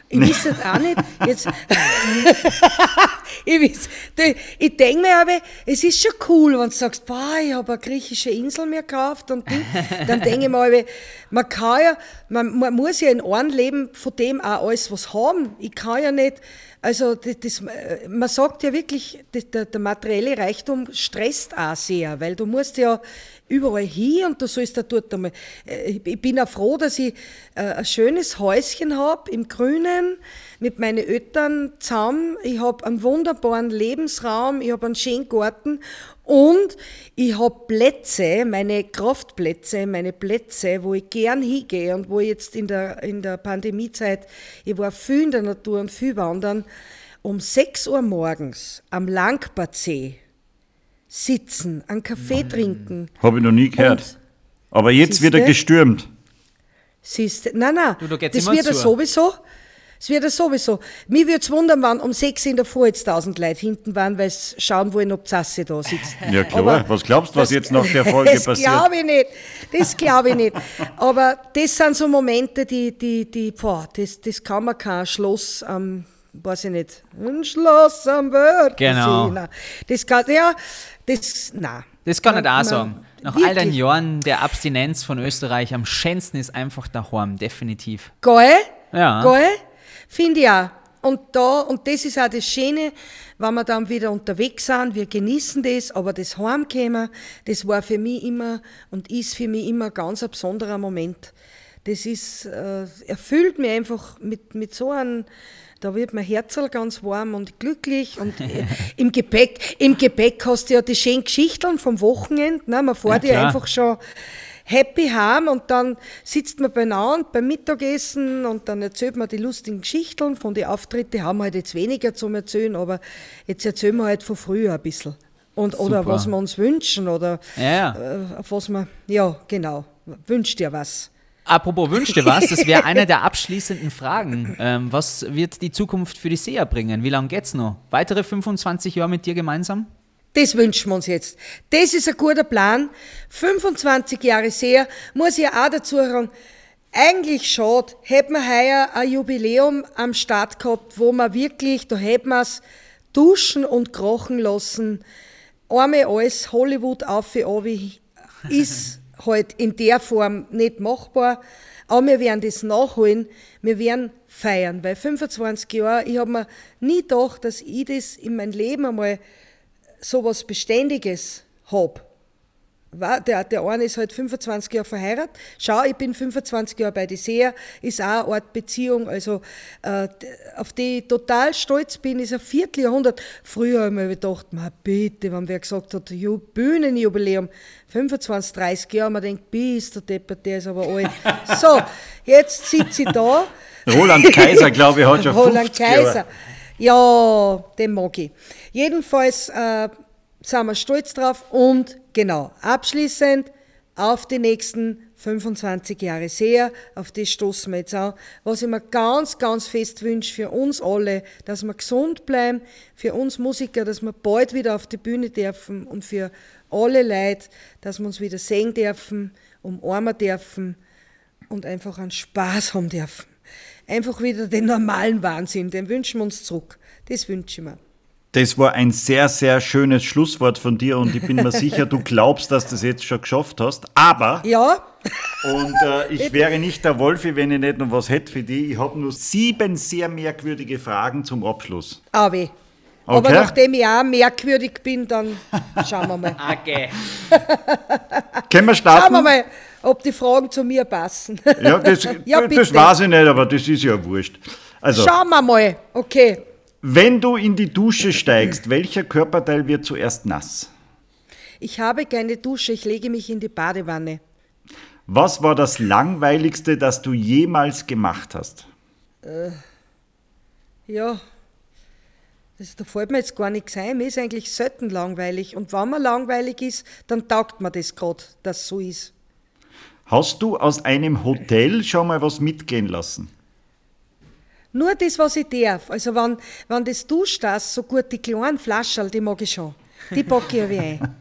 ich weiß es auch nicht. Jetzt, ich weiß, ich denke mir aber, es ist schon cool, wenn du sagst, boah, ich habe eine griechische Insel mir gekauft und Ding. dann denke ich mir aber, man kann ja, man, man muss ja in einem Leben von dem auch alles was haben. Ich kann ja nicht, also das, das, äh, man sagt ja wirklich, der, der materielle Reichtum stresst auch sehr, weil du musst ja überall hin und du sollst da dort einmal. äh, Ich ich bin auch froh, dass ich äh, ein schönes Häuschen habe im Grünen mit meinen Eltern zusammen. Ich habe einen wunderbaren Lebensraum, ich habe einen schönen Garten und ich habe Plätze, meine Kraftplätze, meine Plätze, wo ich gern hingehe und wo ich jetzt in der, in der Pandemiezeit, ich war viel in der Natur und viel wandern, um 6 Uhr morgens am Langbadsee sitzen, einen Kaffee trinken. Habe ich noch nie gehört. Und- Aber jetzt wird er Siehste? gestürmt. Siehst nein, nein, Du, da geht's das wird er sowieso. Das wird er sowieso. Mich würde es wundern, wenn um sechs in der Früh jetzt tausend Leute hinten waren, weil sie schauen wollen, ob Zasse da sitzt. Ja klar, Aber was glaubst du, was das- jetzt nach der Folge das passiert? glaube ich nicht. Das glaube ich nicht. Aber das sind so Momente, die, die, die, boah, das, das kann man kein Schloss am, weiß ich nicht, ein Schloss am Wörthersee. Genau. Nein. Das kann, ja, das, nein. Das kann ich Man- auch man- sagen. Nach all den wirklich. Jahren der Abstinenz von Österreich am schönsten ist einfach daheim, definitiv. Geil? Ja. Geil? Finde ich auch. Und da, und das ist auch das Schöne, wenn wir dann wieder unterwegs sind, wir genießen das, aber das Heimkommen, das war für mich immer und ist für mich immer ganz ein besonderer Moment. Das ist, äh, erfüllt mich einfach mit, mit so einem, da wird mein Herzl ganz warm und glücklich und äh, im Gepäck, im Gepäck hast du ja die schönen Geschichten vom Wochenende, ne? man fährt ja, klar. einfach schon happy heim und dann sitzt man beieinander beim Mittagessen und dann erzählt man die lustigen Geschichten von den Auftritten, haben wir halt jetzt weniger zum Erzählen, aber jetzt erzählen wir halt von früher ein bisschen. Und, oder was wir uns wünschen oder Ja, ja. äh, auf was man, ja genau, wünscht dir was. Apropos wünsch dir was, das wäre eine der abschließenden Fragen. Ähm, was wird die Zukunft für die SEA bringen? Wie lange geht's noch? Weitere 25 Jahre mit dir gemeinsam? Das wünschen wir uns jetzt. Das ist ein guter Plan. 25 Jahre sehr, muss ich auch dazu sagen, Eigentlich schade, hätten wir heuer ein Jubiläum am Start gehabt, wo wir wirklich, da hätten wir es duschen und krochen lassen. Einmal alles Hollywood auf ist halt in der Form nicht machbar. Aber wir werden das nachholen, wir werden feiern, weil 25 Jahre, ich habe mir nie gedacht, dass ich das in meinem Leben einmal so was Beständiges habe. Der, der eine ist halt 25 Jahre verheiratet. Schau, ich bin 25 Jahre bei die Seher, ist auch eine Art Beziehung, also äh, auf die ich total stolz bin, ist ein Vierteljahrhundert. Früher habe ich mir gedacht, ma bitte, wenn wer gesagt hat, Bühnenjubiläum, 25, 30 Jahre, man denkt, bist der Deppert, der ist aber alt. so, jetzt sitze ich da. Roland Kaiser, glaube ich, hat schon Roland Kaiser. Ja, den mag ich. Jedenfalls äh, sind wir stolz drauf und genau, abschließend auf die nächsten 25 Jahre sehr, auf das stoßen wir jetzt an. Was ich mir ganz, ganz fest wünsche für uns alle, dass wir gesund bleiben, für uns Musiker, dass wir bald wieder auf die Bühne dürfen und für alle Leute, dass wir uns wieder sehen dürfen, umarmen dürfen und einfach einen Spaß haben dürfen. Einfach wieder den normalen Wahnsinn, den wünschen wir uns zurück. Das wünsche ich mir. Das war ein sehr, sehr schönes Schlusswort von dir und ich bin mir sicher, du glaubst, dass du das jetzt schon geschafft hast. Aber. Ja. Und äh, ich wäre nicht der Wolfi, wenn ich nicht noch was hätte für dich. Ich habe nur sieben sehr merkwürdige Fragen zum Abschluss. Ah, weh. Okay. Aber nachdem ich auch merkwürdig bin, dann schauen wir mal. Okay. Können wir starten? Schauen wir mal, ob die Fragen zu mir passen. Ja, das, ja, das weiß ich nicht, aber das ist ja wurscht. Also, Schauen wir mal, okay. Wenn du in die Dusche steigst, welcher Körperteil wird zuerst nass? Ich habe keine Dusche, ich lege mich in die Badewanne. Was war das Langweiligste, das du jemals gemacht hast? Äh, ja, das, da fällt mir jetzt gar nichts ein. Mir ist eigentlich selten langweilig. Und wenn man langweilig ist, dann taugt man das gerade, dass so ist. Hast du aus einem Hotel schon mal was mitgehen lassen? Nur das, was ich darf. Also wenn, wenn das duscht, das so gut, die kleinen Flaschen, die mag ich schon. Die packe ich wie ein.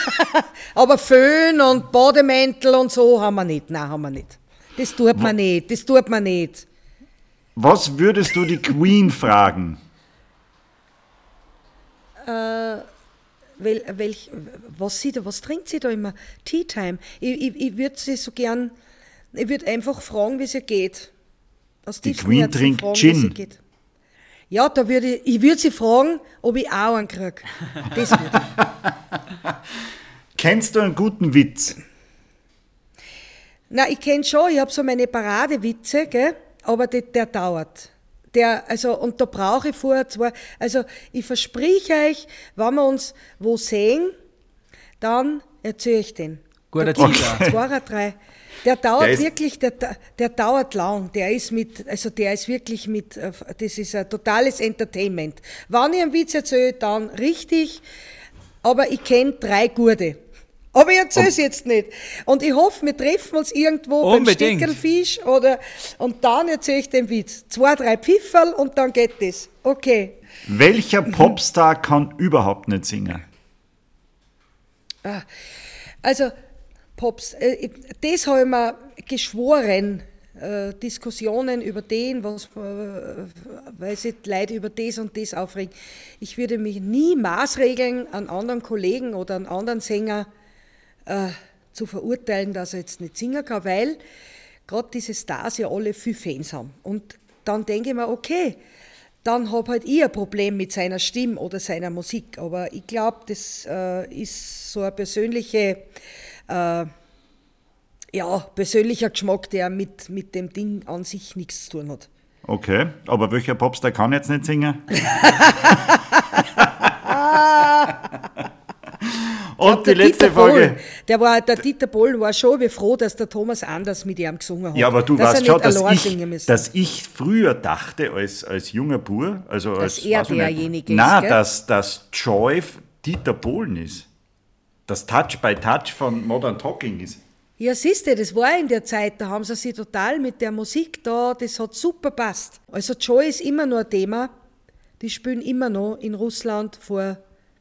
Aber Föhn und Bademäntel und so haben wir nicht. Nein, haben wir nicht. Das tut man nicht. Das tut man nicht. Was würdest du die Queen fragen? Äh, wel, welch, was, sie da, was trinkt sie da immer? Tea Time. Ich, ich, ich würde sie so gern, ich würde einfach fragen, wie es ihr geht. Aus die Queen trinkt fragen, Gin. Ja, da würde ich, ich würde sie fragen, ob ich auch einen kriege. Das würde. Kennst du einen guten Witz? Na, ich kenne schon, ich habe so meine Paradewitze, gell? aber der, der dauert. Der, also, und da brauche ich vorher zwei, also ich verspreche euch, wenn wir uns wo sehen, dann erzähle ich den. Guter Teaser. Zwei oder drei. Der dauert der wirklich, der, der dauert lang. Der ist mit, also der ist wirklich mit, äh, das ist ein totales Entertainment. Wenn ich einen Witz erzähle, dann richtig, aber ich kenne drei gute. Aber ich erzähle es jetzt nicht. Und ich hoffe, wir treffen uns irgendwo Unbedingt. beim Stickelfisch oder, und dann erzähle ich den Witz. Zwei, drei Pfifferl und dann geht das. Okay. Welcher Popstar kann überhaupt nicht singen? Ah, also, Pops, äh, das habe ich mir geschworen, äh, Diskussionen über den, was, äh, weil sich Leute über das und das aufregen. Ich würde mich nie maßregeln an anderen Kollegen oder an anderen Sänger äh, zu verurteilen, dass er jetzt nicht singen kann, weil gerade diese Stars ja alle viel Fans haben. Und dann denke ich mir, okay, dann habe halt ich ein Problem mit seiner Stimme oder seiner Musik. Aber ich glaube, das äh, ist so eine persönliche äh, ja, persönlicher Geschmack, der mit, mit dem Ding an sich nichts zu tun hat. Okay, aber welcher Popstar kann jetzt nicht singen? Und die letzte Folge. Der, war, der Dieter Bohlen war schon froh, dass der Thomas Anders mit ihm gesungen hat. Ja, aber du weißt schon, dass ich, dass ich früher dachte, als, als junger Bur, also dass als. er derjenige ist. Nein, dass, dass Joy Dieter Bohlen ist. Das Touch by Touch von Modern Talking ist. Ja, siehst du, das war in der Zeit, da haben sie sich total mit der Musik da, das hat super passt. Also Joy ist immer noch ein Thema. Die spielen immer noch in Russland vor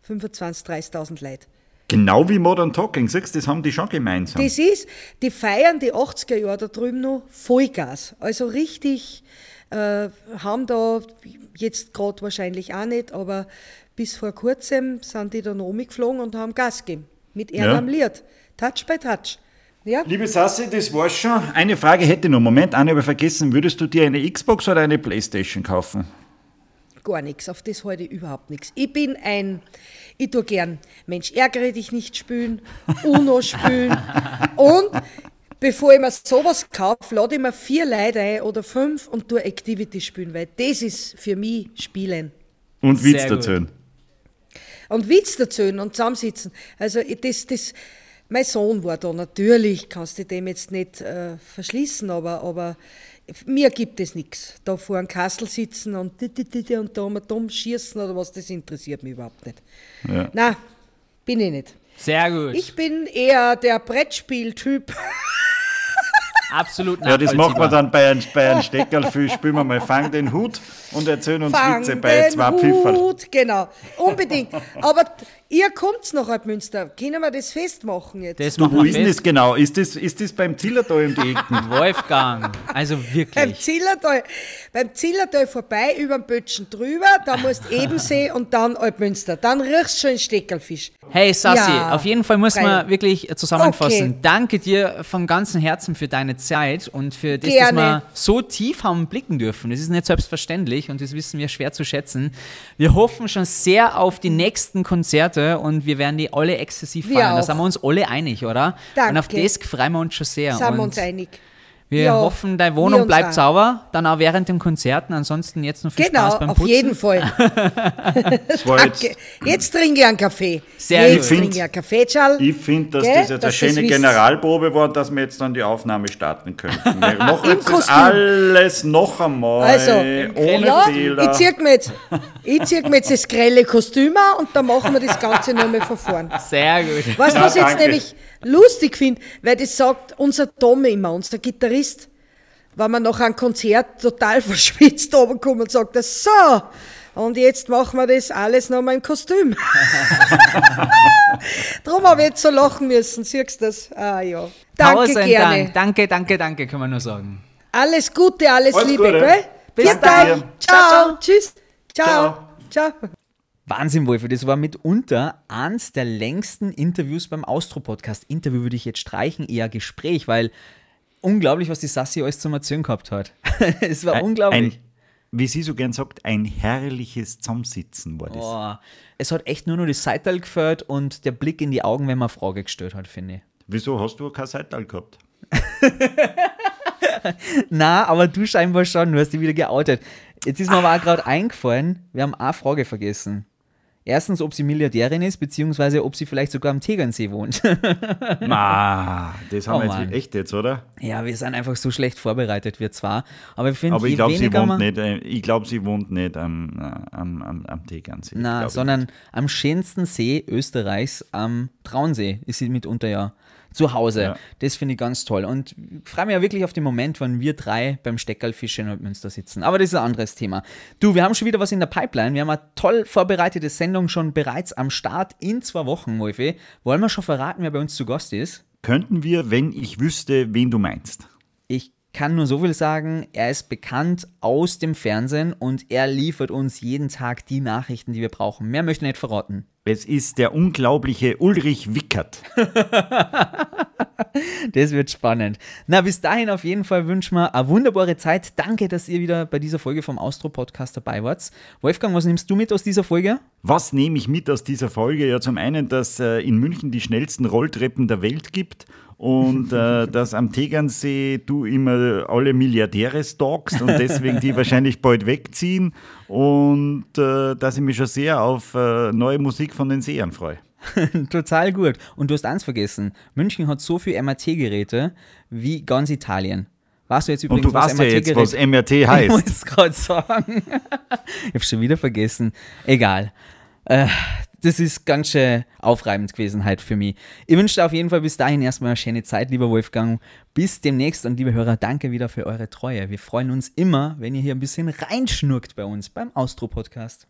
25.000, 30.000 Leuten. Genau wie Modern Talking, du, das haben die schon gemeinsam. Das ist, die feiern die 80er Jahre da drüben noch Vollgas. Also richtig, äh, haben da jetzt gerade wahrscheinlich auch nicht, aber bis vor kurzem sind die da noch umgeflogen und haben Gas gegeben. Mit Ja. ihrem Lied. Touch by Touch. Ja, Liebe Sassi, das war's schon. Eine Frage hätte ich noch. Moment, eine habe vergessen. Würdest du dir eine Xbox oder eine Playstation kaufen? gar nichts. Auf das halte ich überhaupt nichts. Ich bin ein, ich tue gern Mensch, ärgere dich nicht spielen, Uno spielen und bevor ich mir sowas kaufe, lade ich mir vier Leute ein oder fünf und tue Activity spielen, weil das ist für mich Spielen. Und Witz dazu. Und Witz dazu und zusammensitzen. Also das, das, mein Sohn war da, natürlich kannst du dem jetzt nicht äh, verschließen, aber, aber mir gibt es nichts. Da vor einem Kassel sitzen und, di- di- di- di und da mal dumm schießen oder was, das interessiert mich überhaupt nicht. Ja. Nein, bin ich nicht. Sehr gut. Ich bin eher der Brettspieltyp. Absolut Ja, das machen wir dann bei einem, bei einem Steckerlfisch. Spielen wir mal Fang den Hut und erzählen uns Fang Witze bei den zwei Pfifferl. Hut, genau. Unbedingt. Aber ihr kommt nach Altmünster. Können wir das festmachen jetzt? Das Du, machen wo wir ist denn das fest. genau? Ist das, ist das beim Zillertal um die? Wolfgang, also Beim wirklich. Zillertal, beim Zillertal vorbei, über den Bötschen drüber, da musst Ebensee und dann Altmünster. Dann riechst du schon den Steckerlfisch. Hey Sassi, Ja, auf jeden Fall muss man wirklich zusammenfassen. Okay. Danke dir von ganzem Herzen für deine Zeit und für das, dass Gerne. wir so tief haben blicken dürfen. Das ist nicht selbstverständlich und das wissen wir schwer zu schätzen. Wir hoffen schon sehr auf die nächsten Konzerte und wir werden die alle exzessiv feiern. Da sind wir uns alle einig, oder? Danke. Und auf das freuen wir uns schon sehr. Sind wir uns einig. Wir Ja, hoffen, deine Wohnung bleibt auch. sauber, dann auch während den Konzerten. Ansonsten jetzt noch viel Genau, Spaß beim auf Putzen. jeden Fall. Das war jetzt, Danke. Jetzt trinke ich einen Kaffee. Sehr jetzt gut. trinke ich einen Kaffee, Charles. ich finde, dass Gell? das jetzt eine Dass schöne das wisst. Generalprobe war dass wir jetzt dann die Aufnahme starten könnten. Wir machen Im jetzt das Kostüm. alles noch einmal, Also, ohne ja, Fehler. ich zieh mir jetzt, ich zieh mir jetzt das grelle Kostüm an und dann machen wir das Ganze nochmal von vorn. Sehr gut. Weißt du, Ja, was ich jetzt danke. nämlich lustig finde? Weil das sagt unser Tom immer, unser Gitarrist, wenn man nach einem Konzert total verschwitzt runterkommt und sagt, das so, und jetzt machen wir das alles nochmal im Kostüm. Darum habe ich jetzt so lachen müssen, siehst du das? Ah ja. Danke, Tausend gerne. Dank. Danke, danke, danke, kann man nur sagen. Alles Gute, alles, Alles Liebe, Gute. gell? Bis dann. euch. Ciao. Tschüss. Ciao. Ciao. Wahnsinn, Wolfi, das war mitunter eins der längsten Interviews beim Austro-Podcast. Interview würde ich jetzt streichen, eher Gespräch, weil unglaublich, was die Sassi alles zum Erzählen gehabt hat. es war unglaublich. Ein, wie sie so gern sagt, ein herrliches Zusammensitzen war das. Boah. Es hat echt nur noch das Seital gefällt und der Blick in die Augen, wenn man eine Frage gestellt hat, finde ich. Wieso hast du kein Seital gehabt? Na, aber du scheinbar schon, du hast dich wieder geoutet. Jetzt ist mir aber auch gerade eingefallen, wir haben eine Frage vergessen. Erstens, ob sie Milliardärin ist, beziehungsweise ob sie vielleicht sogar am Tegernsee wohnt. Ma, das haben Oh wir Mann. jetzt echt jetzt, oder? Ja, wir sind einfach so schlecht vorbereitet, wir zwar. Aber ich finde, Aber je ich glaube, sie wohnt nicht, äh, ich glaube, sie wohnt nicht am, äh, am, am, am Tegernsee. na, glaub ich sondern am schönsten See Österreichs, am Traunsee, ist sie mitunter ja zu Hause. Ja. Das finde ich ganz toll. Und ich freue mich ja wirklich auf den Moment, wann wir drei beim Steckerlfisch in Münster sitzen. Aber das ist ein anderes Thema. Du, wir haben schon wieder was in der Pipeline. Wir haben eine toll vorbereitete Sendung schon bereits am Start in zwei Wochen, Wolfi. Wollen wir schon verraten, wer bei uns zu Gast ist? Könnten wir, wenn ich wüsste, wen du meinst? Ich kann nur so viel sagen, er ist bekannt aus dem Fernsehen und er liefert uns jeden Tag die Nachrichten, die wir brauchen. Mehr möchte ich nicht verraten. Es ist der unglaubliche Ulrich Wickert. Das wird spannend. Na, bis dahin auf jeden Fall wünschen wir eine wunderbare Zeit. Danke, dass ihr wieder bei dieser Folge vom Austro-Podcast dabei wart. Wolfgang, was nimmst du mit aus dieser Folge? Was nehme ich mit aus dieser Folge? Ja, zum einen, dass äh, in München die schnellsten Rolltreppen der Welt gibt und äh, dass am Tegernsee du immer alle Milliardäre stalkst und deswegen die wahrscheinlich bald wegziehen und äh, dass ich mich schon sehr auf äh, neue Musik von den Sehern freue. Total gut. Und du hast eins vergessen. München hat so viel MRT-Geräte wie ganz Italien. Weißt du jetzt übrigens, Und du weißt ja jetzt, was MRT Ich heißt. wollte es gerade sagen. ich habe schon wieder vergessen. Egal. Äh, das ist ganz schön aufreibend gewesen halt für mich. Ich wünsche dir auf jeden Fall bis dahin erstmal eine schöne Zeit, lieber Wolfgang. Bis demnächst und liebe Hörer, danke wieder für eure Treue. Wir freuen uns immer, wenn ihr hier ein bisschen reinschnurkt bei uns beim Austro-Podcast.